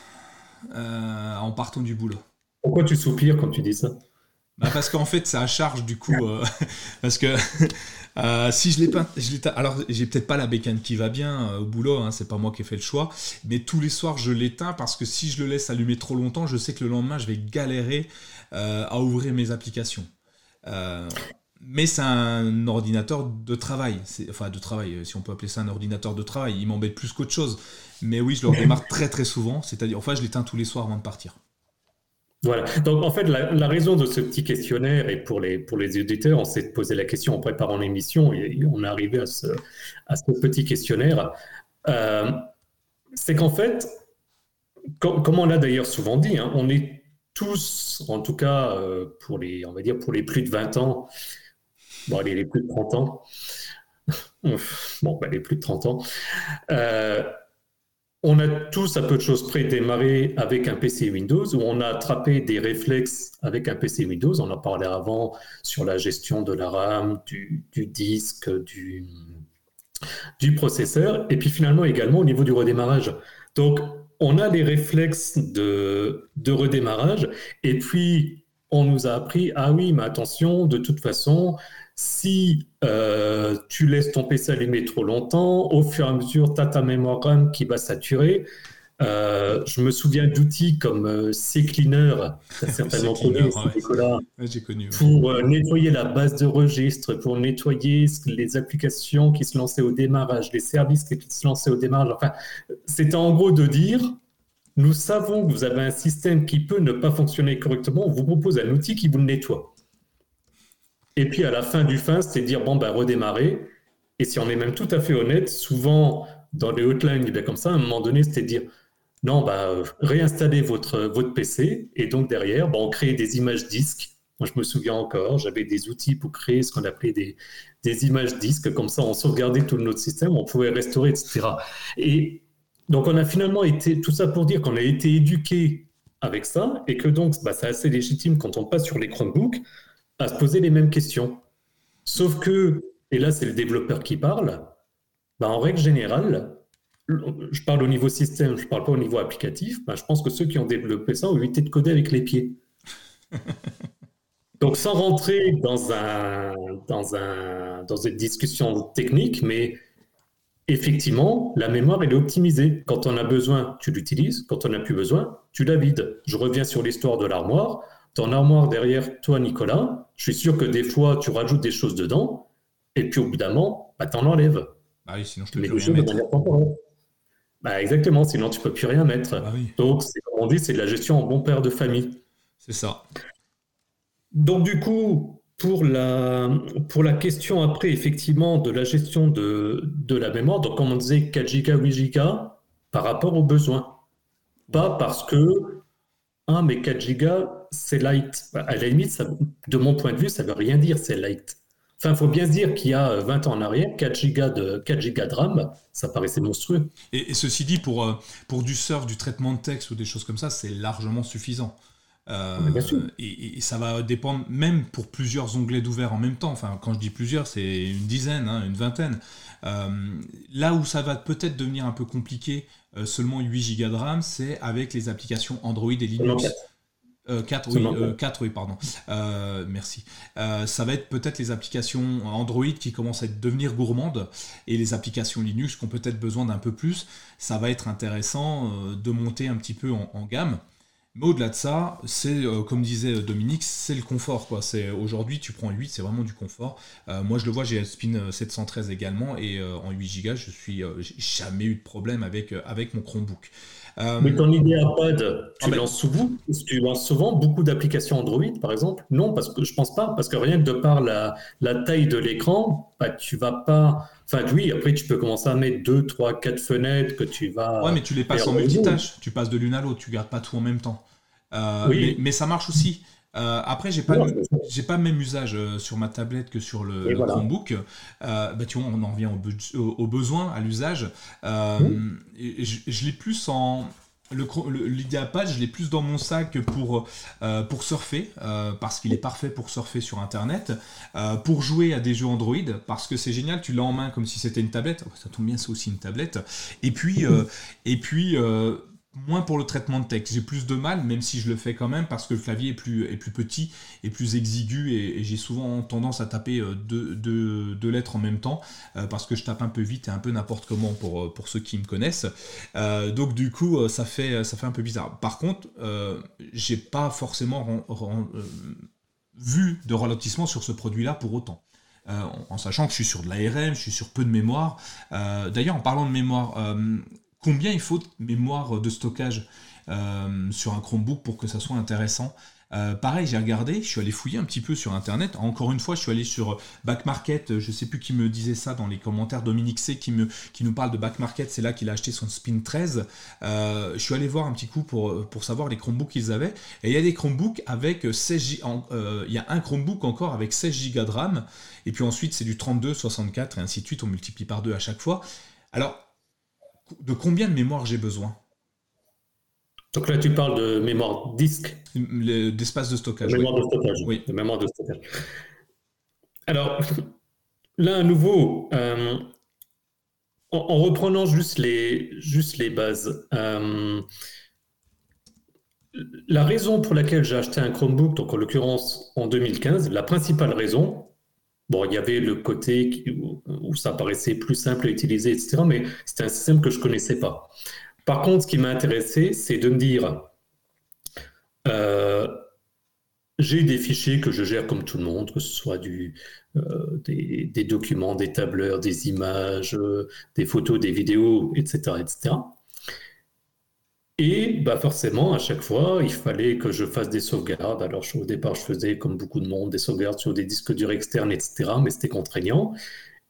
euh, en partant du boulot. Pourquoi tu soupires quand tu dis ça? Bah parce qu'en fait, ça charge du coup. parce que euh, si je l'ai pas, je alors j'ai peut-être pas la bécane qui va bien euh, au boulot, hein, c'est pas moi qui ai fait le choix, mais tous les soirs je l'éteins parce que si je le laisse allumer trop longtemps, je sais que le lendemain je vais galérer euh, à ouvrir mes applications. mais c'est un ordinateur de travail, enfin de travail, si on peut appeler ça un ordinateur de travail. Il m'embête plus qu'autre chose, mais oui, je le redémarre très très souvent, c'est-à-dire, enfin, je l'éteins tous les soirs avant de partir. Voilà. Donc, en fait, la, raison de ce petit questionnaire, et pour les, pour les éditeurs, on s'est posé la question en préparant l'émission, et, on est arrivé à ce, petit questionnaire, euh, c'est qu'en fait, comme, on l'a d'ailleurs souvent dit, hein, on est tous, en tout cas, euh, pour les, on va dire, pour les plus de 20 ans, bon, allez, les plus de 30 ans, bon, ben, les plus de 30 ans, euh, on a tous à peu de choses près démarré avec un PC Windows où on a attrapé des réflexes avec un PC Windows. On en parlait avant sur la gestion de la RAM, du, disque, du, processeur, et puis finalement également au niveau du redémarrage. Donc, on a des réflexes de, de redémarrage, et puis on nous a appris, ah oui, mais attention, de toute façon, si euh, tu laisses ton PC allumer trop longtemps, au fur et à mesure, tu as ta mémoire RAM qui va saturer. Euh, je me souviens d'outils comme euh, CCleaner, tu as certainement connu, Nicolas, pour euh, nettoyer la base de registre, pour nettoyer les applications qui se lançaient au démarrage, les services qui se lançaient au démarrage. Enfin, c'était en gros de dire, nous savons que vous avez un système qui peut ne pas fonctionner correctement, on vous propose un outil qui vous le nettoie. Et puis à la fin du fin, c'est dire bon ben redémarrer. Et si on est même tout à fait honnête, souvent dans les hotlines, ben, comme ça, à un moment donné, c'était dire non, bah, réinstaller votre, votre PC. Et donc derrière, ben, on crée des images disques. Moi, je me souviens encore, j'avais des outils pour créer ce qu'on appelait des, des images disques. Comme ça, on sauvegardait tout notre système, on pouvait restaurer, etc. Et donc, on a finalement été, tout ça pour dire qu'on a été éduqué avec ça et que donc, bah, c'est assez légitime quand on passe sur les Chromebooks à se poser les mêmes questions. Sauf que, et là c'est le développeur qui parle, bah, en règle générale, je parle au niveau système, je ne parle pas au niveau applicatif, ben, je pense que ceux qui ont développé ça ont évité de coder avec les pieds. Donc sans rentrer dans, un, dans, un, dans une discussion technique, mais effectivement, la mémoire, elle est optimisée. Quand on a besoin, tu l'utilises. Quand on n'a plus besoin, tu la vides. Je reviens sur l'histoire de l'armoire. Ton armoire derrière toi, Nicolas, je suis sûr que des fois, tu rajoutes des choses dedans, et puis au bout d'un moment, bah, tu en enlèves. Bah oui, sinon je Mais plus rien mettre. Bah, exactement, sinon tu peux plus rien mettre. Bah Donc, comme on dit, c'est de la gestion en bon père de famille. C'est ça. Donc, du coup, pour la, pour la question après, effectivement, de la gestion de, de la mémoire, donc comme on disait 4 Go, 8 Go, par rapport aux besoins. Pas parce que, ah, mais 4 Go, c'est light. À la limite, ça, de mon point de vue, ça veut rien dire, c'est light. Enfin, il faut bien se dire qu'il y a 20 ans en arrière, 4 gigas de, 4 gigas de RAM, ça paraissait monstrueux. Et, ceci dit, pour, euh, pour du surf, du traitement de texte ou des choses comme ça, c'est largement suffisant. Euh, et, ça va dépendre même pour plusieurs onglets d'ouvert en même temps. Enfin, quand je dis plusieurs, c'est une dizaine, hein, une vingtaine. Euh, là où ça va peut-être devenir un peu compliqué, seulement 8 Go de RAM, c'est avec les applications Android et Linux. 4, oui, 4, oui, pardon. Euh, merci. Euh, ça va être peut-être les applications Android qui commencent à devenir gourmandes et les applications Linux qui ont peut-être besoin d'un peu plus. Ça va être intéressant euh, de monter un petit peu en, gamme. Mais au-delà de ça, c'est comme disait Dominique, c'est le confort. Quoi. C'est, aujourd'hui, tu prends 8, c'est vraiment du confort. moi, je le vois, j'ai Spin 713 également et en 8 Go, je suis, j'ai jamais eu de problème avec, avec mon Chromebook. Euh, Mais ton IdeaPad, tu, ah, lances souvent, tu lances souvent beaucoup d'applications Android, par exemple? Non, parce que je pense pas, parce que rien que de par la, la taille de l'écran, bah, tu vas pas. Enfin, oui, après, tu peux commencer à mettre deux, trois, quatre fenêtres que tu vas. Ouais, mais tu les passes en multitâche. Tu passes de l'une à l'autre, tu gardes pas tout en même temps. Euh, oui. mais, ça marche aussi. Euh, après, j'ai pas, j'ai pas le même usage euh, sur ma tablette que sur le, Chromebook. Euh, bah, tu vois, on en vient au, besoin, à l'usage. Je, l'ai plus en l'idéapad, je l'ai plus dans mon sac pour, pour surfer, parce qu'il est parfait pour surfer sur Internet, pour jouer à des jeux Android, parce que c'est génial, tu l'as en main comme si c'était une tablette, oh, ça tombe bien, c'est aussi une tablette, et puis, et puis moins pour le traitement de texte. J'ai plus de mal, même si je le fais quand même, parce que le clavier est plus, est plus petit et plus exigu, et, j'ai souvent tendance à taper euh, deux, lettres en même temps, euh, parce que je tape un peu vite et un peu n'importe comment pour, euh, pour ceux qui me connaissent. donc du coup, ça fait, ça fait un peu bizarre. Par contre, j'ai pas forcément vu de ralentissement sur ce produit-là pour autant. en, sachant que je suis sur de l'ARM, je suis sur peu de mémoire. D'ailleurs, en parlant de mémoire, combien il faut de mémoire de stockage euh, sur un Chromebook pour que ça soit intéressant. Euh, pareil, j'ai regardé, je suis allé fouiller un petit peu sur internet. Encore une fois, je suis allé sur Back Market. Je sais plus qui me disait ça dans les commentaires. Dominique C qui, me, qui nous parle de Back Market. C'est là qu'il a acheté son Spin 13. Euh, je suis allé voir un petit coup pour, savoir les Chromebooks qu'ils avaient. Et il y a des Chromebooks avec 16 il y a un Chromebook encore avec 16 Go de RAM. Et puis ensuite, c'est du 32, 64 et ainsi de suite. On multiplie par deux à chaque fois. Alors, de combien de mémoire j'ai besoin? Donc là, tu parles de mémoire disque D'espace de stockage. mémoire de stockage. Oui. De mémoire de stockage. Alors, là, à nouveau, euh, en, reprenant juste les, juste les bases, euh, la raison pour laquelle j'ai acheté un Chromebook, donc en l'occurrence en 2015, la principale raison, Bon, il y avait le côté où ça paraissait plus simple à utiliser, etc. Mais c'était un système que je ne connaissais pas. Par contre, ce qui m'a intéressé, c'est de me dire, euh, j'ai des fichiers que je gère comme tout le monde, que ce soit du, euh, des, documents, des tableurs, des images, euh, des photos, des vidéos, etc., etc. Et bah forcément, à chaque fois, il fallait que je fasse des sauvegardes. Alors au départ, je faisais, comme beaucoup de monde, des sauvegardes sur des disques durs externes, etc. Mais c'était contraignant.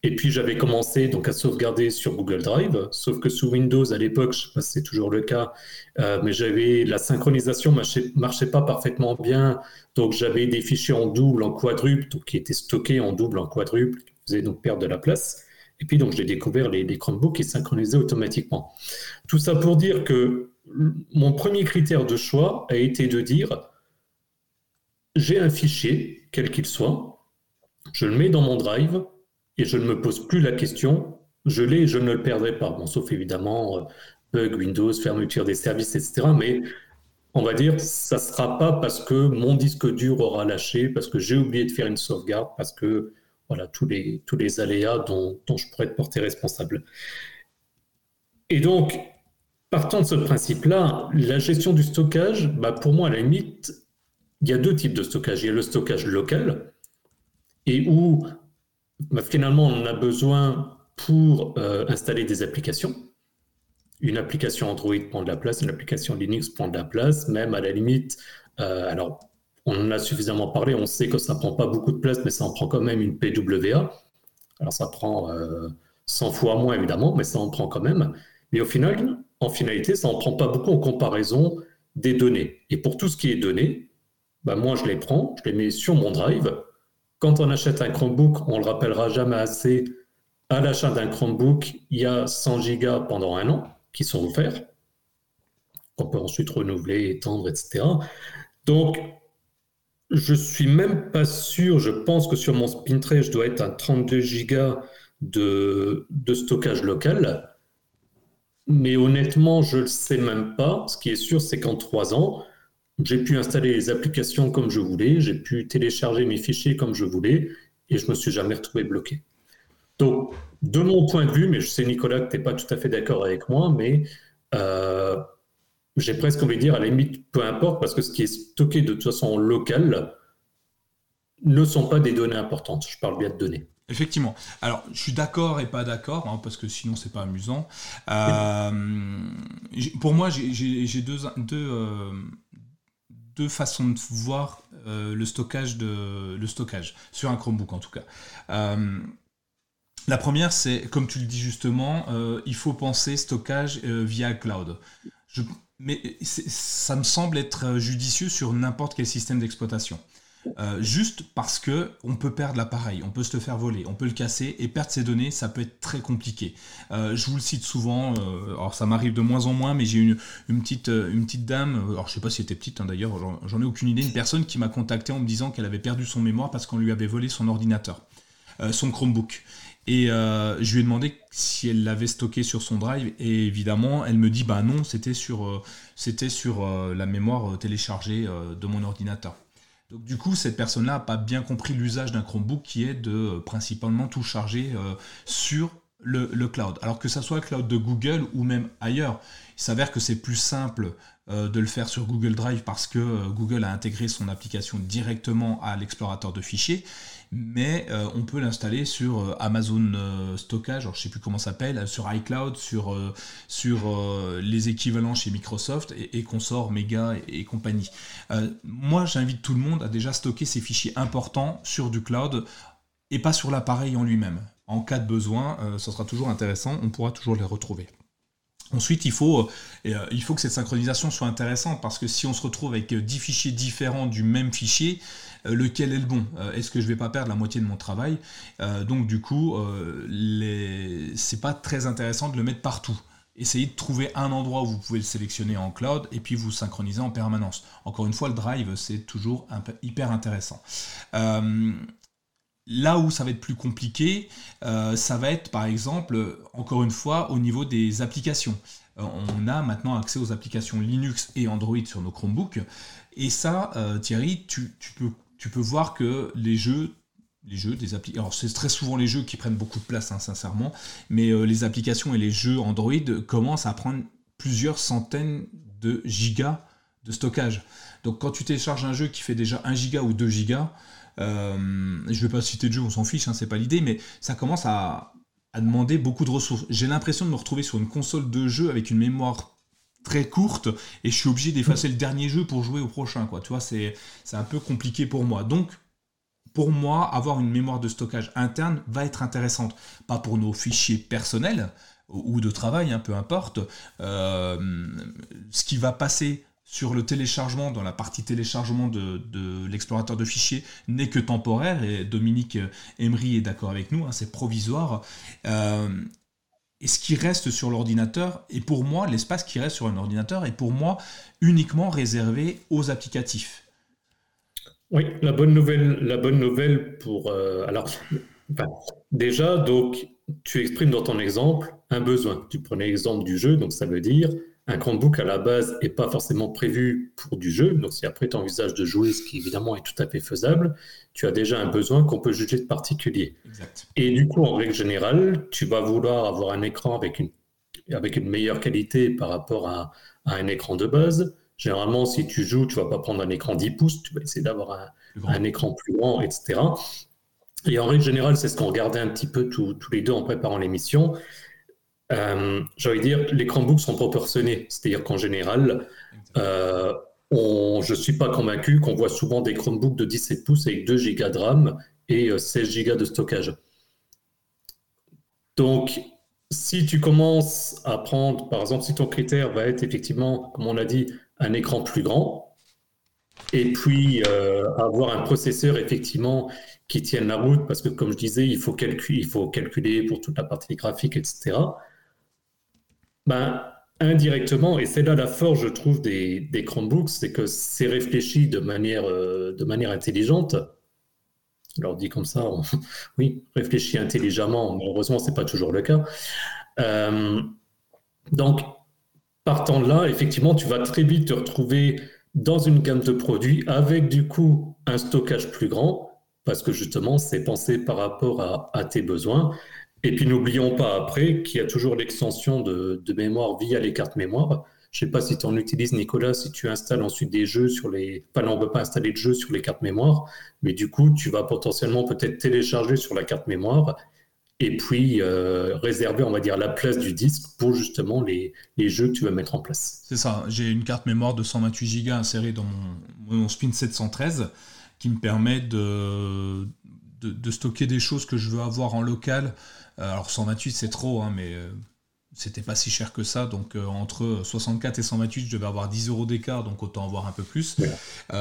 Et puis j'avais commencé donc à sauvegarder sur Google Drive, sauf que sous Windows à l'époque, je sais pas si c'est toujours le cas, euh, mais j'avais la synchronisation marchait, marchait pas parfaitement bien, donc j'avais des fichiers en double, en quadruple, qui étaient stockés en double, en quadruple, qui faisaient donc perdre de la place. Et puis donc j'ai découvert les Chromebooks qui synchronisaient automatiquement. Tout ça pour dire que mon premier critère de choix a été de dire j'ai un fichier, quel qu'il soit, je le mets dans mon drive et je ne me pose plus la question je l'ai, je ne le perdrai pas. Bon, sauf évidemment, euh, bug Windows, fermeture des services, etc. Mais on va dire, ça ne sera pas parce que mon disque dur aura lâché, parce que j'ai oublié de faire une sauvegarde, parce que voilà, tous les, tous les aléas dont, je pourrais être porté responsable. Et donc, partant de ce principe-là, la gestion du stockage, bah pour moi, à la limite, il y a deux types de stockage. Il y a le stockage local, et où bah, finalement on a besoin pour euh, installer des applications. Une application Android prend de la place, une application Linux prend de la place, même à la limite. Euh, alors, on en a suffisamment parlé, on sait que ça prend pas beaucoup de place, mais ça en prend quand même une PWA. Alors, ça prend 100 euh, fois moins, évidemment, mais ça en prend quand même. Mais au final, en finalité, ça en prend pas beaucoup en comparaison des données. Et pour tout ce qui est données, bah moi, je les prends, je les mets sur mon drive. Quand on achète un Chromebook, on le rappellera jamais assez, à l'achat d'un Chromebook, il y a 100 gigas pendant un an qui sont offerts, qu'on peut ensuite renouveler, étendre, etc. Donc, je suis même pas sûr, je pense que sur mon Spintray, je dois être à 32 gigas de stockage local. Mais honnêtement, je ne le sais même pas. Ce qui est sûr, c'est qu'en trois ans, j'ai pu installer les applications comme je voulais, j'ai pu télécharger mes fichiers comme je voulais, et je me suis jamais retrouvé bloqué. Donc, de mon point de vue, mais je sais Nicolas que tu n'es pas tout à fait d'accord avec moi, mais euh, j'ai presque envie de dire à la limite, peu importe, parce que ce qui est stocké de toute façon local ne sont pas des données importantes. Je parle bien de données. Effectivement. Alors, je suis d'accord et pas d'accord, hein, parce que sinon c'est pas amusant. Euh, pour moi, j'ai deux, deux, euh, deux façons de voir le stockage de le stockage sur un Chromebook en tout cas. La première, c'est, comme tu le dis justement, euh, il faut penser stockage euh, via cloud. mais ça me semble être judicieux sur n'importe quel système d'exploitation. Euh, juste parce que on peut perdre l'appareil, on peut se le faire voler, on peut le casser et perdre ses données, ça peut être très compliqué. je vous le cite souvent, alors ça m'arrive de moins en moins, mais j'ai une, une, petite, dame, alors je sais pas si elle était petite hein, d'ailleurs, j'en ai aucune idée, une personne qui m'a contacté en me disant qu'elle avait perdu son mémoire parce qu'on lui avait volé son ordinateur, son Chromebook. Et euh, je lui ai demandé si elle l'avait stocké sur son drive et évidemment elle me dit bah non c'était sur, euh, euh, la mémoire téléchargée de mon ordinateur. Donc du coup cette personne-là n'a pas bien compris l'usage d'un Chromebook qui est de principalement tout charger sur le, cloud. Alors que ça soit cloud de Google ou même ailleurs, il s'avère que c'est plus simple de le faire sur Google Drive parce que Google a intégré son application directement à l'explorateur de fichiers mais euh, on peut l'installer sur euh, Amazon euh, Stockage, je ne sais plus comment ça s'appelle, sur iCloud, sur, sur les équivalents chez Microsoft et, et consorts, Mega et, compagnie. moi, j'invite tout le monde à déjà stocker ces fichiers importants sur du cloud et pas sur l'appareil en lui-même. En cas de besoin, ce sera toujours intéressant, on pourra toujours les retrouver. Ensuite, il faut, il faut que cette synchronisation soit intéressante parce que si on se retrouve avec 10 fichiers différents du même fichier, lequel est le bon? Euh, Est-ce que je vais pas perdre la moitié de mon travail? Euh, Donc du coup, les... c'est pas très intéressant de le mettre partout essayez de trouver un endroit où vous pouvez le sélectionner en cloud et puis vous synchroniser en permanence. Encore une fois, le drive, c'est toujours hyper intéressant. là où ça va être plus compliqué, ça va être par exemple, encore une fois, au niveau des applications. on a maintenant accès aux applications Linux et Android sur nos Chromebooks. Et ça, Thierry, tu peux tu peux voir que les jeux les jeux, des appli alors c'est très souvent les jeux qui prennent beaucoup de place, hein, sincèrement, mais euh, les applications et les jeux Android commencent à prendre plusieurs centaines de gigas de stockage. Donc quand tu télécharges un jeu qui fait déjà 1 giga ou 2 gigas, euh, je vais pas citer de jeu, on s'en fiche, hein, c'est pas l'idée, mais ça commence à, à demander beaucoup de ressources. J'ai l'impression de me retrouver sur une console de jeu avec une mémoire très courte et je suis obligé d'effacer le dernier jeu pour jouer au prochain. Quoi. Tu vois, c'est, c'est un peu compliqué pour moi. Donc, pour moi, avoir une mémoire de stockage interne va être intéressante. Pas pour nos fichiers personnels ou de travail, hein, peu importe. Euh, ce qui va passer sur le téléchargement, dans la partie téléchargement de, l'explorateur de fichiers, n'est que temporaire, et Dominique Emery est d'accord avec nous, hein, c'est provisoire. Euh, et ce qui reste sur l'ordinateur, et pour moi, l'espace qui reste sur un ordinateur est pour moi uniquement réservé aux applicatifs. Oui, la bonne nouvelle, la bonne nouvelle pour. Euh, alors, déjà, donc, tu exprimes dans ton exemple un besoin. Tu prenais l'exemple du jeu, donc ça veut dire un Chromebook à la base n'est pas forcément prévu pour du jeu. Donc si après tu envisages de jouer, ce qui évidemment est tout à fait faisable, tu as déjà un besoin qu'on peut juger de particulier. Et du coup, en règle générale, tu vas vouloir avoir un écran avec une, avec une meilleure qualité par rapport à, un écran de base. Généralement, si tu joues, tu vas pas prendre un écran 10 pouces, tu vas essayer d'avoir un, un écran plus grand, etc. Et en règle générale, c'est ce qu'on regardait un petit peu tous les deux en préparant l'émission. Euh, J'ai envie de dire, les Chromebooks sont proportionnés. C'est-à-dire qu'en général, euh, je ne suis pas convaincu qu'on voit souvent des Chromebooks de 17 pouces avec 2 Go de RAM et 16 euh, Go de stockage. Donc, si tu commences à prendre, par exemple, si ton critère va être effectivement, comme on l'a dit, un écran plus grand, et puis euh, avoir un processeur effectivement qui tienne la route, parce que comme je disais, il faut, calculer, il faut calculer pour toute la partie graphique, etc. Ben, indirectement, et c'est là la force, je trouve, des, des Chromebooks, c'est que c'est réfléchi de manière, euh, de manière intelligente. Alors dit comme ça, oui, réfléchi intelligemment, malheureusement, ce n'est pas toujours le cas. Euh, donc, partant de là, effectivement, tu vas très vite te retrouver dans une gamme de produits avec du coup un stockage plus grand, parce que justement, c'est pensé par rapport à, à tes besoins. Et puis n'oublions pas après qu'il y a toujours l'extension de, mémoire via les cartes mémoire. Je ne sais pas si tu en utilises, Nicolas, si tu installes ensuite des jeux sur les. Enfin, on ne peut pas installer de jeux sur les cartes mémoire, mais du coup, tu vas potentiellement peut-être télécharger sur la carte mémoire et puis euh, réserver, on va dire, la place du disque pour justement les, jeux que tu vas mettre en place. C'est ça. J'ai une carte mémoire de 128 Go insérée dans mon, Spin 713 qui me permet de, stocker des choses que je veux avoir en local alors 128 c'est trop, hein, mais euh, c'était pas si cher que ça. Donc euh, entre 64 et 128, je devais avoir 10 euros d'écart, donc autant avoir un peu plus.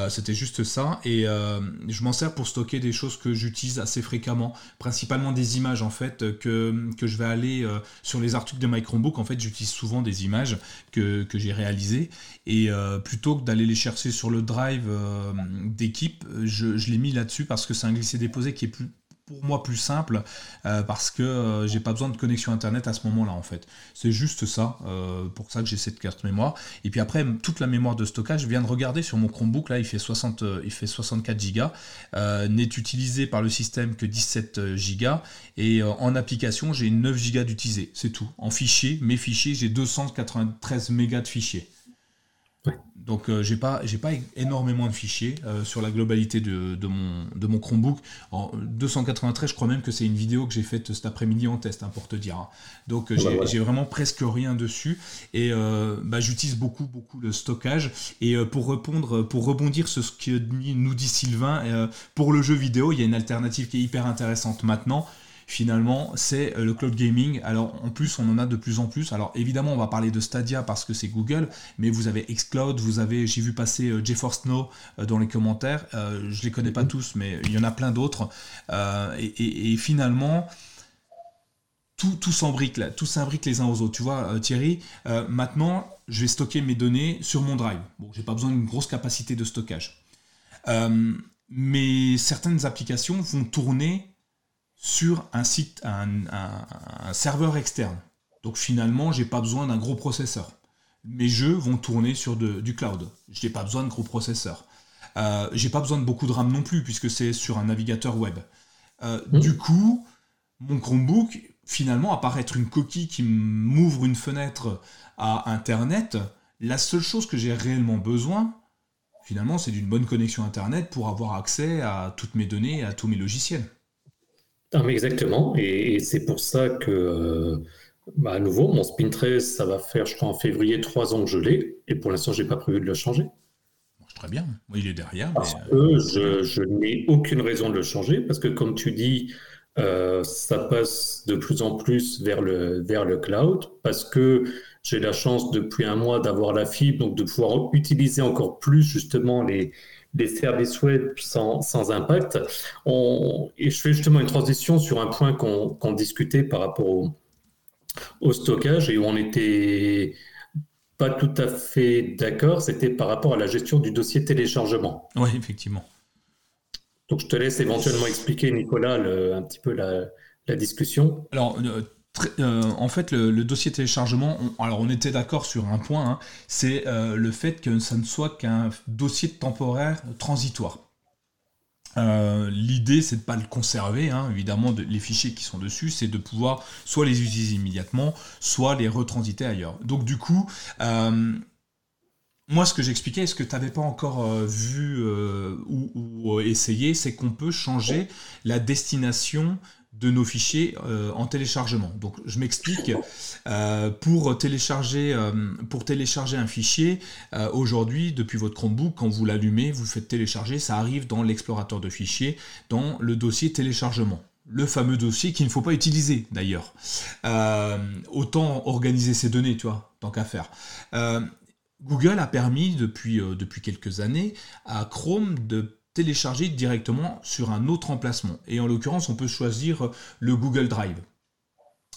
c'était juste ça. Et je m'en sers pour stocker des choses que j'utilise assez fréquemment, principalement des images en fait, que, que je vais aller sur les articles de My Chromebook. En fait, j'utilise souvent des images que, que j'ai réalisées. Et plutôt que d'aller les chercher sur le drive d'équipe, je, je l'ai mis là-dessus parce que c'est un glisser-déposer qui est plus pour moi plus simple euh, parce que euh, j'ai pas besoin de connexion internet à ce moment-là en fait. C'est juste ça, euh, pour ça que j'ai cette carte mémoire. Et puis après, toute la mémoire de stockage, je viens de regarder sur mon Chromebook, là il fait, 60, il fait 64 Go, n'est utilisé par le système que 17 Go, et en application j'ai 9 Go d'utilisé, c'est tout. En fichier, mes fichiers, j'ai 293 mégas de fichiers. Donc euh, j'ai pas j'ai pas énormément de fichiers euh, sur la globalité de, mon, de mon Chromebook. En 293, je crois même que c'est une vidéo que j'ai faite cet après-midi en test, hein, pour te dire. Hein. Donc euh, j'ai vraiment presque rien dessus et bah, j'utilise beaucoup beaucoup le stockage. Et pour répondre, pour rebondir sur ce que nous dit Sylvain, pour le jeu vidéo, il y a une alternative qui est hyper intéressante maintenant finalement, c'est euh, le cloud gaming. Alors en plus, on en a de plus en plus. Alors évidemment, on va parler de Stadia parce que c'est Google, mais vous avez Xcloud, vous avez, j'ai vu passer euh, GeForce Now euh, dans les commentaires. je les connais pas mhm. tous, mais il y en a plein d'autres. et, finalement, tout, tout s'imbrique là, tout s'imbrique les uns aux autres. Tu vois, Thierry, maintenant, je vais stocker mes données sur mon drive. Bon, j'ai pas besoin d'une grosse capacité de stockage. mais certaines applications vont tourner sur un site, un, serveur externe. Donc finalement, j'ai pas besoin d'un gros processeur. Mes jeux vont tourner sur du cloud. Je n'ai pas besoin de gros processeurs. Euh, j'ai pas besoin de beaucoup de RAM non plus, puisque c'est sur un navigateur web. Euh, mmh. Du coup, mon Chromebook, finalement, à part être une coquille qui m'ouvre une fenêtre à Internet, la seule chose que j'ai réellement besoin, finalement, c'est d'une bonne connexion Internet pour avoir accès à toutes mes données et à tous mes logiciels exactement. Et, c'est pour ça que, euh, bah, à nouveau, mon Spin 13, ça va faire, je crois, en février, trois ans que je l'ai. Et pour l'instant, je n'ai pas prévu de le changer. très bien. il est derrière. Parce que je, n'ai aucune raison de le changer. Parce que, comme tu dis, euh, ça passe de plus en plus vers le, vers le cloud. Parce que j'ai la chance depuis un mois d'avoir la fibre, donc de pouvoir utiliser encore plus justement les, des services web sans, sans impact. On, et je fais justement une transition sur un point qu'on discutait par rapport au, au, stockage et où on n'était pas tout à fait d'accord, c'était par rapport à la gestion du dossier téléchargement. Oui, effectivement. Donc je te laisse éventuellement expliquer, Nicolas, un petit peu la, la discussion Alors, euh, en fait, le, dossier téléchargement, alors on était d'accord sur un point, hein, c'est le fait que ça ne soit qu'un dossier temporaire transitoire. Euh, l'idée, c'est de ne pas le conserver, hein. évidemment, les fichiers qui sont dessus, c'est de pouvoir soit les utiliser immédiatement, soit les retransiter ailleurs. Donc du coup, euh, moi, ce que j'expliquais, ce que tu n'avais pas encore euh, vu ou, ou, essayé, c'est qu'on peut changer la destination de nos fichiers euh, en téléchargement. Donc je m'explique, euh, pour, télécharger, euh, pour télécharger un fichier, aujourd'hui, depuis votre Chromebook, quand vous l'allumez, vous faites télécharger, ça arrive dans l'explorateur de fichiers, dans le dossier téléchargement. Le fameux dossier qu'il ne faut pas utiliser d'ailleurs. autant organiser ces données, tu vois, tant qu'à faire. Google a permis depuis, depuis quelques années à Chrome de télécharger directement sur un autre emplacement. Et en l'occurrence, on peut choisir le Google Drive.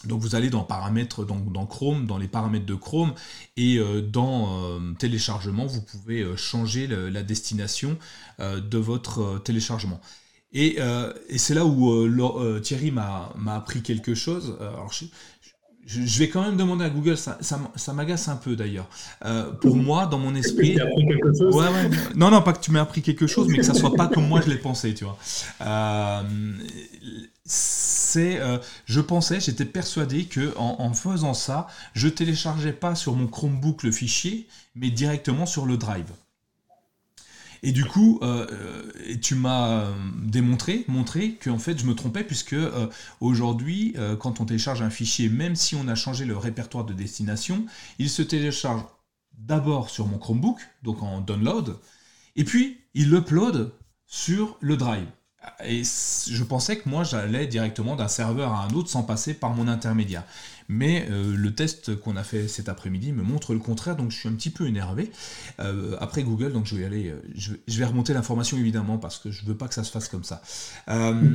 Donc vous allez dans paramètres, donc dans Chrome, dans les paramètres de Chrome, et euh, dans euh, téléchargement, vous pouvez euh, changer la destination de votre téléchargement. Et, c'est là où Thierry m'a appris quelque chose. Vais quand même demander à Google, ça, ça, m'agace un peu d'ailleurs. Euh, pour moi, dans mon esprit. Tu appris quelque chose? Ouais, ouais, Non, non, pas que tu m'aies appris quelque chose, mais que ça soit pas comme moi je l'ai pensé, tu vois. Euh, c'est, euh, je pensais, j'étais persuadé que en, faisant ça, je téléchargeais pas sur mon Chromebook le fichier, mais directement sur le Drive. Et du coup, euh, euh, tu m'as euh, démontré, montré que en fait je me trompais puisque aujourd'hui, quand on télécharge un fichier, même si on a changé le répertoire de destination, il se télécharge d'abord sur mon Chromebook, donc en download, et puis il l'upload sur le drive. Et je pensais que moi j'allais directement d'un serveur à un autre sans passer par mon intermédiaire. Mais euh, le test qu'on a fait cet après-midi me montre le contraire, donc je suis un petit peu énervé. Euh, après Google, donc je vais aller, euh, je, vais remonter l'information évidemment parce que je veux pas que ça se fasse comme ça. Une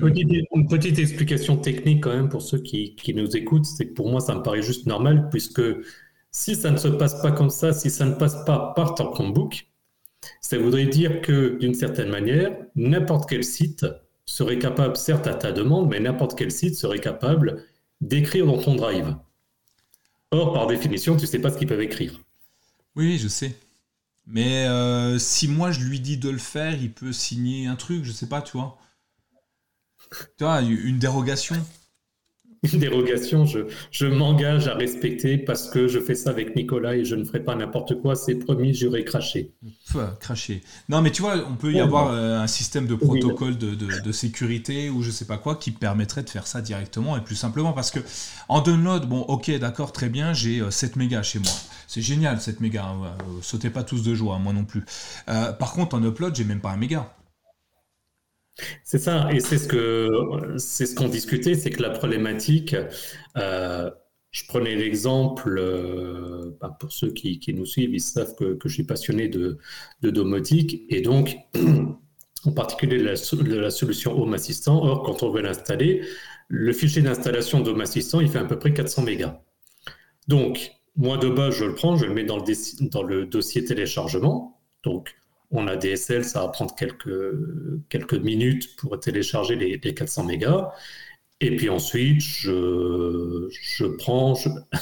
petite, explication technique quand même pour ceux qui, nous écoutent, c'est que pour moi ça me paraît juste normal puisque si ça ne se passe pas comme ça, si ça ne passe pas par ton Chromebook, ça voudrait dire que d'une certaine manière, n'importe quel site serait capable, certes à ta demande, mais n'importe quel site serait capable d'écrire dans ton drive. Or, par définition, tu ne sais pas ce qu'ils peuvent écrire. Oui, je sais. Mais euh, si moi je lui dis de le faire, il peut signer un truc, je sais pas, tu vois. Tu vois, une dérogation une dérogation, je, je m'engage à respecter parce que je fais ça avec Nicolas et je ne ferai pas n'importe quoi. C'est promis, j'aurai craché. cracher. Non, mais tu vois, on peut y avoir euh, un système de protocole de, de, sécurité ou je sais pas quoi qui permettrait de faire ça directement et plus simplement parce que en download, bon, ok, d'accord, très bien, j'ai 7 euh, mégas chez moi. C'est génial, 7 mégas. Hein, sautez pas tous de joie, moi non plus. Euh, par contre, en upload, j'ai même pas un méga. C'est ça, et c'est ce que c'est ce qu'on discutait, c'est que la problématique, euh, je prenais l'exemple, euh, bah, pour ceux qui, nous suivent, ils savent que, je suis passionné de, domotique, et donc en particulier de la, solution Home Assistant. Or, quand on veut l'installer, le fichier d'installation d'Home Assistant, il fait à peu près 400 mégas. Donc, moi de base, je le prends, je le mets dans le, dans le dossier téléchargement. Donc, on a DSL, ça va prendre quelques, quelques minutes pour télécharger les, 400 mégas. Et puis ensuite, je, je prends.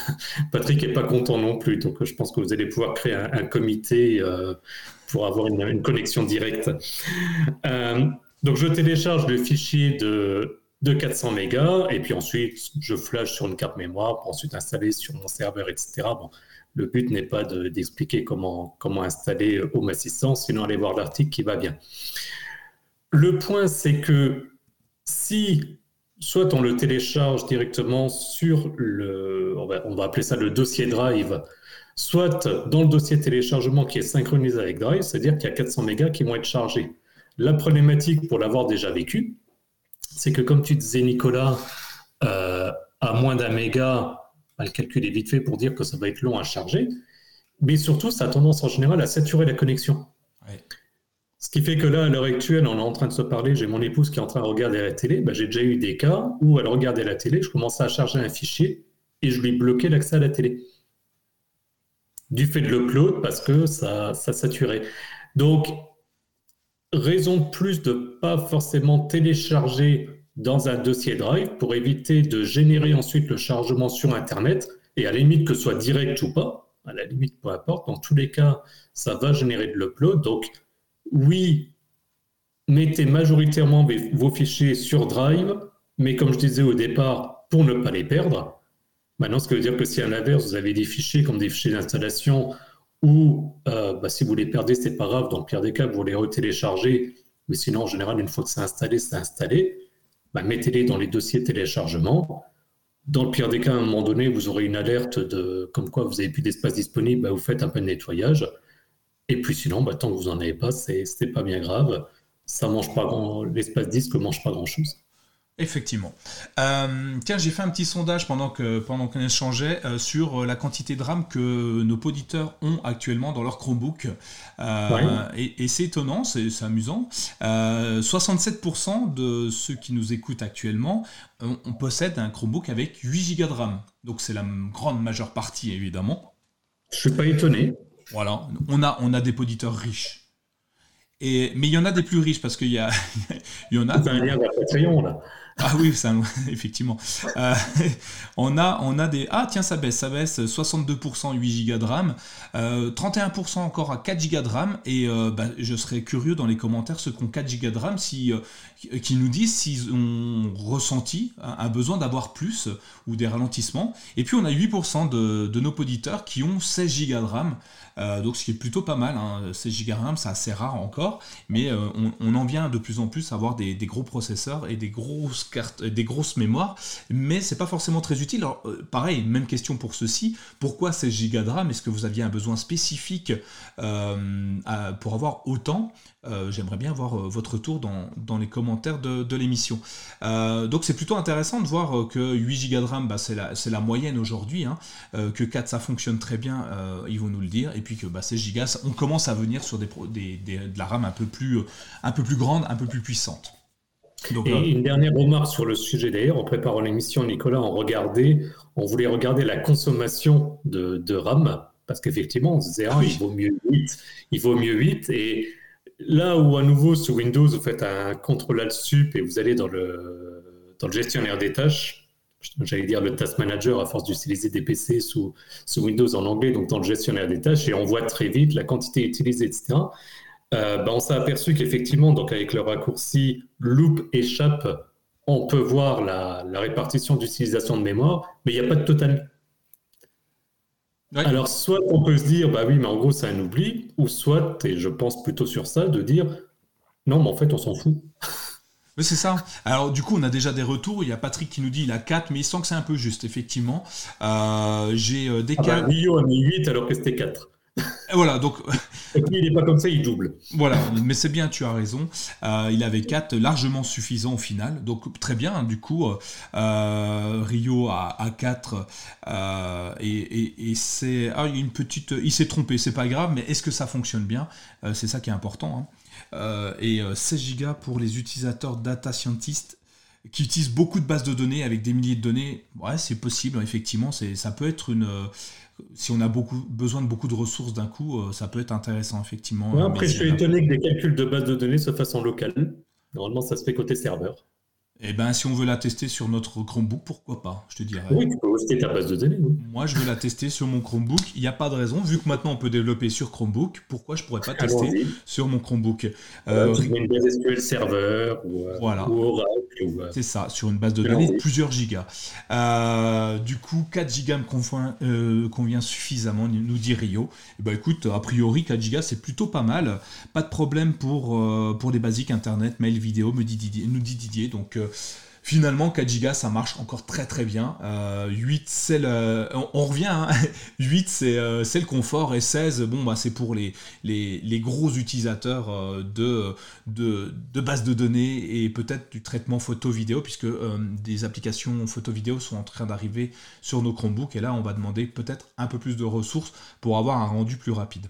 Patrick n'est pas content non plus, donc je pense que vous allez pouvoir créer un, comité euh, pour avoir une, connexion directe. Euh, donc je télécharge le fichier de, de 400 mégas, et puis ensuite je flash sur une carte mémoire pour ensuite installer sur mon serveur, etc. Bon, le but n'est pas d'expliquer comment, installer Home Assistant, sinon aller voir l'article qui va bien. Le point, c'est que si soit on le télécharge directement sur le, on va, appeler ça le dossier Drive, soit dans le dossier téléchargement qui est synchronisé avec Drive, c'est-à-dire qu'il y a 400 mégas qui vont être chargés. La problématique, pour l'avoir déjà vécu, c'est que comme tu disais Nicolas, euh, à moins d'un méga, le calcul est vite fait pour dire que ça va être long à charger, mais surtout, ça a tendance en général à saturer la connexion. Ce qui fait que là, à l'heure actuelle, on est en train de se parler, j'ai mon épouse qui est en train de regarder la télé, bah, j'ai déjà eu des cas où elle regardait la télé, je commençais à charger un fichier et je lui bloquais l'accès à la télé. Du fait de l'upload, parce que ça, ça saturait. Donc, raison de plus de pas forcément télécharger dans un dossier Drive pour éviter de générer ensuite le chargement sur Internet, et à la limite que ce soit direct ou pas, à la limite peu importe, dans tous les cas, ça va générer de l'upload. Donc oui, mettez majoritairement vos fichiers sur Drive, mais comme je disais au départ, pour ne pas les perdre. Maintenant, ce qui veut dire que si à l'inverse, vous avez des fichiers comme des fichiers d'installation ou euh, bah, si vous les perdez, c'est pas grave. Dans le pire des cas, vous les retéléchargez. Mais sinon, en général, une fois que c'est installé, c'est installé. Bah, mettez-les dans les dossiers téléchargement. Dans le pire des cas, à un moment donné, vous aurez une alerte de comme quoi vous n'avez plus d'espace disponible, bah, vous faites un peu de nettoyage. Et puis sinon, tant que vous n'en avez pas, c'est pas bien grave. Ça mange pas grand, l'espace disque mange pas grand chose. Effectivement. Euh, tiens, j'ai fait un petit sondage pendant que pendant qu'on échangeait euh, sur euh, la quantité de RAM que nos auditeurs ont actuellement dans leur Chromebook. Et, c'est étonnant, c'est amusant. 67% de ceux qui nous écoutent actuellement on, possède un Chromebook avec 8 Go de RAM. Donc c'est la grande majeure partie, évidemment. Je suis pas étonné. Voilà, on a, on a des auditeurs riches. Et, mais il y en a des plus riches parce qu'il y, a, il y en a. Un lien là. Ah oui, effectivement. Euh, on, a, on a des... Ah tiens, ça baisse, ça baisse. 62% 8 Go de RAM. 31% encore à 4 Go de RAM. Et euh, bah, je serais curieux dans les commentaires, ceux qui ont 4 Go de RAM, si, euh, qui nous disent s'ils ont ressenti un, besoin d'avoir plus ou des ralentissements. Et puis on a 8% de, de nos auditeurs qui ont 16 Go de RAM. Euh, donc ce qui est plutôt pas mal, hein. 16 Go RAM c'est assez rare encore, mais euh, on, en vient de plus en plus à avoir des, gros processeurs et des grosses cartes, des grosses mémoires, mais c'est pas forcément très utile. Euh, pareil, même question pour ceci, pourquoi 16 Go de RAM? Est-ce que vous aviez un besoin spécifique pour avoir autant? J'aimerais bien avoir votre retour dans, les commentaires de, l'émission. donc c'est plutôt intéressant de voir que 8 Go de RAM, bah, c'est la, moyenne aujourd'hui, hein. que 4 ça fonctionne très bien, ils vont nous le dire, et puis que bah, ces gigas, on commence à venir sur des, de la RAM un peu, plus, euh, un peu plus grande, un peu plus puissante. Donc, et une dernière remarque sur le sujet d'ailleurs, en préparant l'émission, Nicolas, on regardait, on voulait regarder la consommation de, RAM, parce qu'effectivement, on se disait, ah, il vaut mieux 8, il vaut mieux 8, et là où à nouveau sur Windows, vous faites un contrôle alt sup et vous allez dans le, gestionnaire des tâches, j'allais dire le task manager à force d'utiliser des PC sous, sous, Windows en anglais, donc dans le gestionnaire des tâches, et on voit très vite la quantité utilisée, etc. Euh, ben, on s'est aperçu qu'effectivement, donc avec le raccourci loop échappe, on peut voir la, la répartition d'utilisation de mémoire, mais il n'y a pas de total. Alors, soit on peut se dire, bah oui, mais en gros, c'est un oubli, ou soit, et je pense plutôt sur ça, de dire, non, mais en fait, on s'en fout. Mais c'est ça. Alors du coup, on a déjà des retours. Il y a Patrick qui nous dit il a 4, mais il sent que c'est un peu juste, effectivement. Euh, j'ai euh, des ah cas. Bah, a mis 8 alors que c'était 4. Voilà, donc. Et puis il n'est pas comme ça, il double. Voilà, mais c'est bien, tu as raison. Euh, il avait 4 largement suffisant au final. Donc très bien, du coup, Rio a, 4. et, c'est. Ah, une petite. Il s'est trompé, c'est pas grave, mais est-ce que ça fonctionne bien? C'est ça qui est important. Hein. Euh, et 16 euh, Go pour les utilisateurs data scientists qui utilisent beaucoup de bases de données avec des milliers de données. Ouais, c'est possible, effectivement, ça peut être une. Euh, si on a beaucoup, besoin de beaucoup de ressources d'un coup, ça peut être intéressant, effectivement. après, je suis étonné que des calculs de bases de données se fassent en local. Normalement, ça se fait côté serveur. Eh ben, si on veut la tester sur notre Chromebook, pourquoi pas Je te dirais. Oui, tu peux hoster ta base de données. Moi, je veux la tester sur mon Chromebook. Il n'y a pas de raison, vu que maintenant on peut développer sur Chromebook. Pourquoi je pourrais pas tester sur mon Chromebook? Euh, Sur une base SQL Server ou, euh, voilà. Euh, C'est ça, sur une base de données de plusieurs gigas. du coup, 4 gigas me convient, convient suffisamment, nous dit Rio. Eh ben, écoute, a priori, 4 gigas, c'est plutôt pas mal. Pas de problème pour, pour les basiques Internet, mail, vidéo, me dit Didier, nous dit Didier. Donc, Finalement, 4 Go, ça marche encore très très bien. 8, euh, c'est le... On, revient, 8, hein. euh, c'est le confort, et 16, bon, bah, c'est pour les, gros utilisateurs euh, de, de, de bases de données et peut-être du traitement photo-vidéo, puisque des applications photo-vidéo sont en train d'arriver sur nos Chromebooks, et là, on va demander peut-être un peu plus de ressources pour avoir un rendu plus rapide.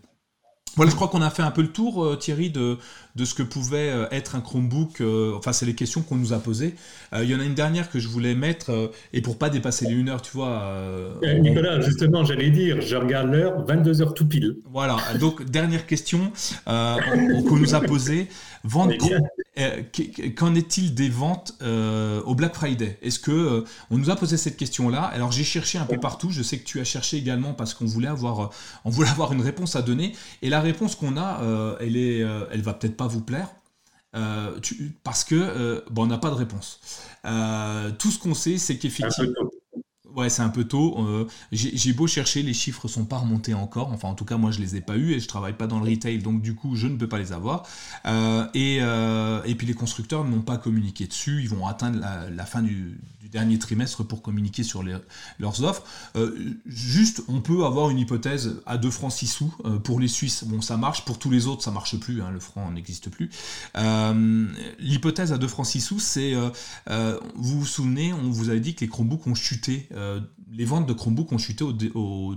Voilà, je crois qu'on a fait un peu le tour, euh, Thierry, de, de ce que pouvait euh, être un Chromebook. Euh, enfin, c'est les questions qu'on nous a posées. Il y en a une dernière que je voulais mettre, et pour pas dépasser les 1 heure, tu vois. Nicolas, justement, j'allais dire, je regarde l'heure, 22 heures tout pile. Voilà, donc dernière question qu'on nous a posée. Vente Qu'en est-il des ventes au Black Friday? Est-ce que on nous a posé cette question-là Alors j'ai cherché un peu partout. Je sais que tu as cherché également parce qu'on voulait avoir, on voulait avoir une réponse à donner. Et la réponse qu'on a, euh, elle est, euh, elle va peut-être pas vous plaire. Euh, parce que bon, on n'a pas de réponse. tout ce qu'on sait, c'est qu'effectivement, Ouais, c'est un peu tôt. Euh, j'ai beau chercher, les chiffres sont pas remontés encore. Enfin, en tout cas, moi, je les ai pas eus et je travaille pas dans le retail, donc du coup, je ne peux pas les avoir. Euh, et, euh, et, puis, les constructeurs n'ont pas communiqué dessus. Ils vont atteindre la, fin du, dernier trimestre pour communiquer sur leurs offres. juste, on peut avoir une hypothèse à 2 francs 6 sous pour les Suisses. Bon, ça marche. Pour tous les autres, ça marche plus. Hein, le franc n'existe plus. L'hypothèse à 2 francs 6 sous, c'est, vous vous souvenez, on vous avait dit que les Chromebooks ont chuté euh, les ventes de Chromebook ont chuté au,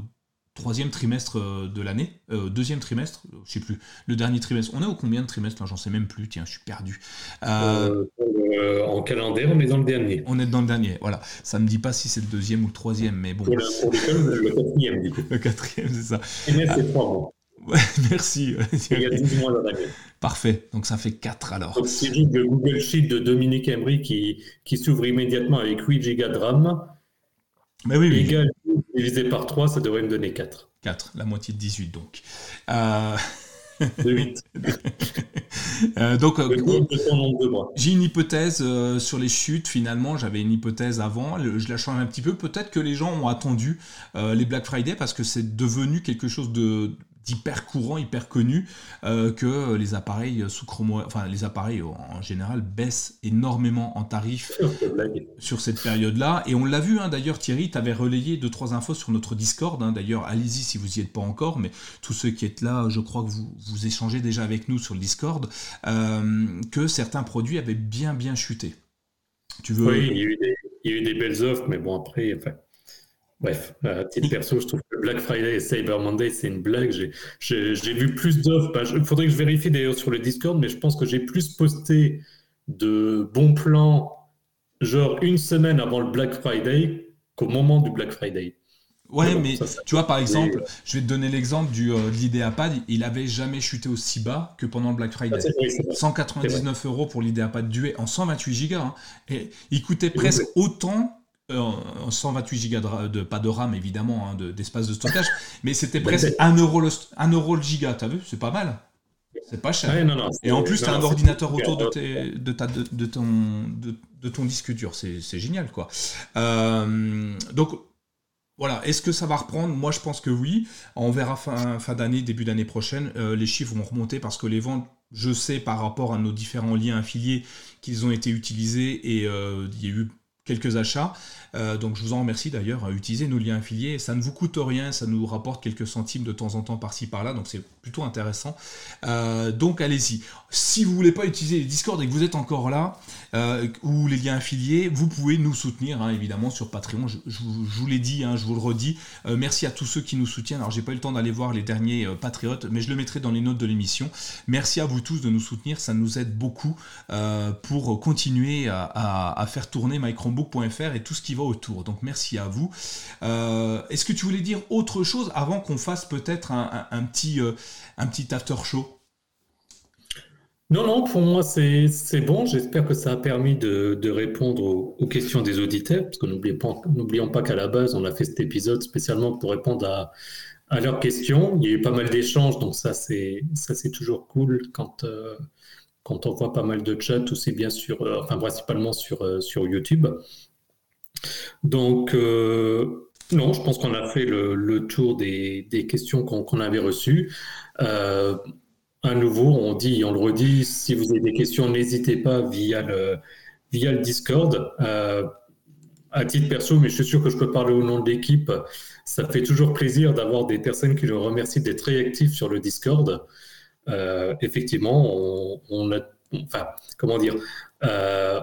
troisième trimestre euh, de l'année, euh, deuxième trimestre, je sais plus, le dernier trimestre. On est au combien de trimestres J'en sais même plus, tiens, je suis perdu. en calendrier, on est dans le dernier. On est dans le dernier, voilà. Ça me dit pas si c'est le deuxième ou le troisième, mais bon. Pour, le quatrième, du coup. Le quatrième, c'est ça. Et c'est trois mois. merci. Il y a 12 mois dans l'année. Parfait, donc ça fait 4 alors. c'est juste le Google Sheet de Dominique Embry qui, qui s'ouvre immédiatement avec 8 Go de RAM mais oui, divisé par 3, ça devrait me donner 4. 4, la moitié de 18 donc. Euh... De 8. euh, donc, j'ai une hypothèse euh, sur les chutes. Finalement, j'avais une hypothèse avant. je la change un petit peu. Peut-être que les gens ont attendu euh, les Black Friday parce que c'est devenu quelque chose de d'hyper courant, hyper connu, euh, que les appareils sous chromo, enfin les appareils en général baissent énormément en tarif sur cette période-là. Et on l'a vu hein, d'ailleurs, Thierry, tu avais relayé deux trois infos sur notre Discord. Hein. d'ailleurs, allez-y si vous y êtes pas encore, mais tous ceux qui êtes là, je crois que vous, vous échangez déjà avec nous sur le Discord, euh, que certains produits avaient bien bien chuté. Tu veux... Oui, il y, a eu des, il y a eu des belles offres, mais bon après, enfin, Bref, à titre perso, je trouve Black Friday et Cyber Monday, c'est une blague. J'ai vu plus d'offres. Il faudrait que je vérifie d'ailleurs sur le Discord, mais je pense que j'ai plus posté de bons plans, genre une semaine avant le Black Friday, qu'au moment du Black Friday. Ouais, mais tu vois, par exemple, je vais te donner l'exemple du euh, de l'IdeaPad. Il avait jamais chuté aussi bas que pendant le Black Friday. 199 euros pour l'IdeaPad Duet en 128 Go. Hein. et il coûtait presque autant 128 Go de, pas de RAM évidemment, hein, d'espace de, stockage, mais c'était presque 1 euro le, 1 euro le giga, t'as vu C'est pas mal. C'est pas cher. et en plus, tu as un ordinateur autour de, tes, de, ta, de, ton, de, ton disque dur. C'est génial, quoi. Euh, donc, voilà. Est-ce que ça va reprendre? Moi, je pense que oui. On verra fin, fin d'année, début d'année prochaine. Euh, les chiffres vont remonter parce que les ventes, je sais par rapport à nos différents liens affiliés qu'ils ont été utilisés et euh, il y a eu quelques achats. Euh, donc je vous en remercie d'ailleurs. Utilisez nos liens affiliés. Ça ne vous coûte rien, ça nous rapporte quelques centimes de temps en temps par-ci par-là. Donc c'est plutôt intéressant. Euh, donc allez-y. Si vous voulez pas utiliser les Discord et que vous êtes encore là, euh, ou les liens affiliés, vous pouvez nous soutenir hein, évidemment sur Patreon. Je, vous l'ai dit, hein, je vous le redis. merci à tous ceux qui nous soutiennent. Alors j'ai pas eu le temps d'aller voir les derniers patriotes, mais je le mettrai dans les notes de l'émission. Merci à vous tous de nous soutenir. Ça nous aide beaucoup pour continuer à, à faire tourner Micro et tout ce qui va autour. Donc merci à vous. Euh, est-ce que tu voulais dire autre chose avant qu'on fasse peut-être un, petit, euh, un petit after show? Non, non, pour moi c'est bon. J'espère que ça a permis de, répondre aux, questions des auditeurs, parce que n'oublions pas, qu'à la base, on a fait cet épisode spécialement pour répondre à, à leurs questions. Il y a eu pas mal d'échanges, donc ça c'est toujours cool quand, euh, quand on voit pas mal de chats, aussi bien sur, euh, enfin principalement sur, euh, YouTube. Donc, euh, non, je pense qu'on a fait le, tour des, questions qu'on avait reçues. à nouveau, on dit, on le redit, si vous avez des questions, n'hésitez pas via le, via le Discord. à titre perso, mais je suis sûr que je peux parler au nom de l'équipe, ça fait toujours plaisir d'avoir des personnes qui le remercient d'être réactifs sur le Discord. Euh, effectivement, on, enfin, comment dire, euh,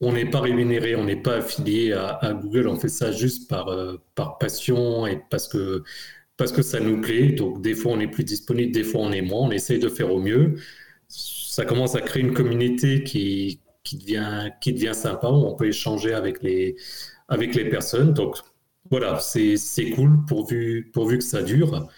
on n'est pas rémunéré, on n'est pas affilié à, Google, on fait ça juste par, euh, par passion et parce que, parce que ça nous plaît. Donc, des fois, on est plus disponible, des fois, on est moins. On essaye de faire au mieux. Ça commence à créer une communauté qui, qui, devient, qui devient sympa, où on peut échanger avec les, avec les personnes. Donc, voilà, c'est cool pourvu, pourvu que ça dure.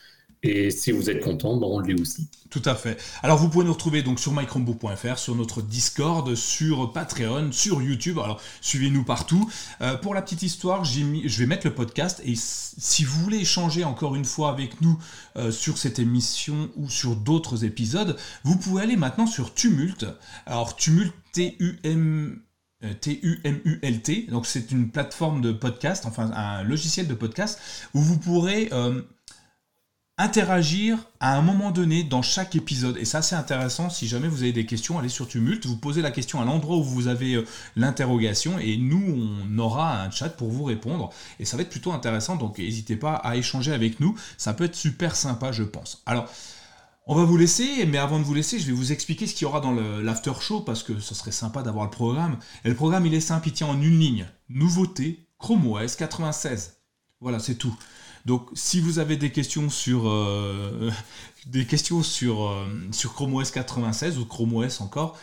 Et si vous êtes content, ben on l'est aussi. Tout à fait. Alors vous pouvez nous retrouver donc sur mychromebook.fr, sur notre Discord, sur Patreon, sur YouTube. Alors suivez-nous partout. Euh, pour la petite histoire, mis, je vais mettre le podcast et si vous voulez échanger encore une fois avec nous euh, sur cette émission ou sur d'autres épisodes, vous pouvez aller maintenant sur Tumult. Alors Tumult T-U-M T-U-M-U-L-T. Donc c'est une plateforme de podcast, enfin un logiciel de podcast où vous pourrez euh, interagir à un moment donné dans chaque épisode. Et ça, c'est intéressant. Si jamais vous avez des questions, allez sur Tumult, vous posez la question à l'endroit où vous avez euh, l'interrogation et nous, on aura un chat pour vous répondre. Et ça va être plutôt intéressant. Donc, n'hésitez pas à échanger avec nous. Ça peut être super sympa, je pense. Alors, on va vous laisser, mais avant de vous laisser, je vais vous expliquer ce qu'il y aura dans l'after show parce que ce serait sympa d'avoir le programme. Et le programme, il est simple, il en une ligne. Nouveauté, Chrome OS 96. Voilà, c'est tout. Donc, si vous avez des questions sur euh, des questions sur, euh, sur Chrome OS 96 ou Chrome OS encore,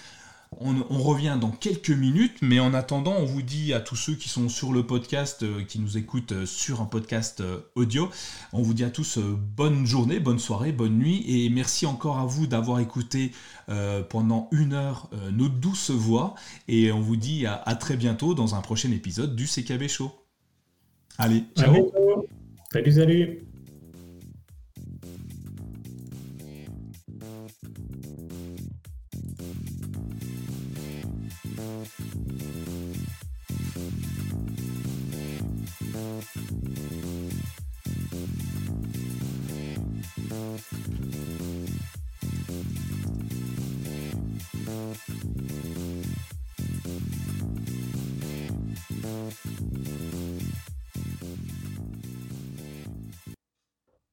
on, revient dans quelques minutes, mais en attendant, on vous dit à tous ceux qui sont sur le podcast, euh, qui nous écoutent sur un podcast audio, on vous dit à tous bonne journée, bonne soirée, bonne nuit, et merci encore à vous d'avoir écouté pendant une heure nos douces voix, et on vous dit à, très bientôt dans un prochain épisode du CKB Show. Allez, ciao Salut, salut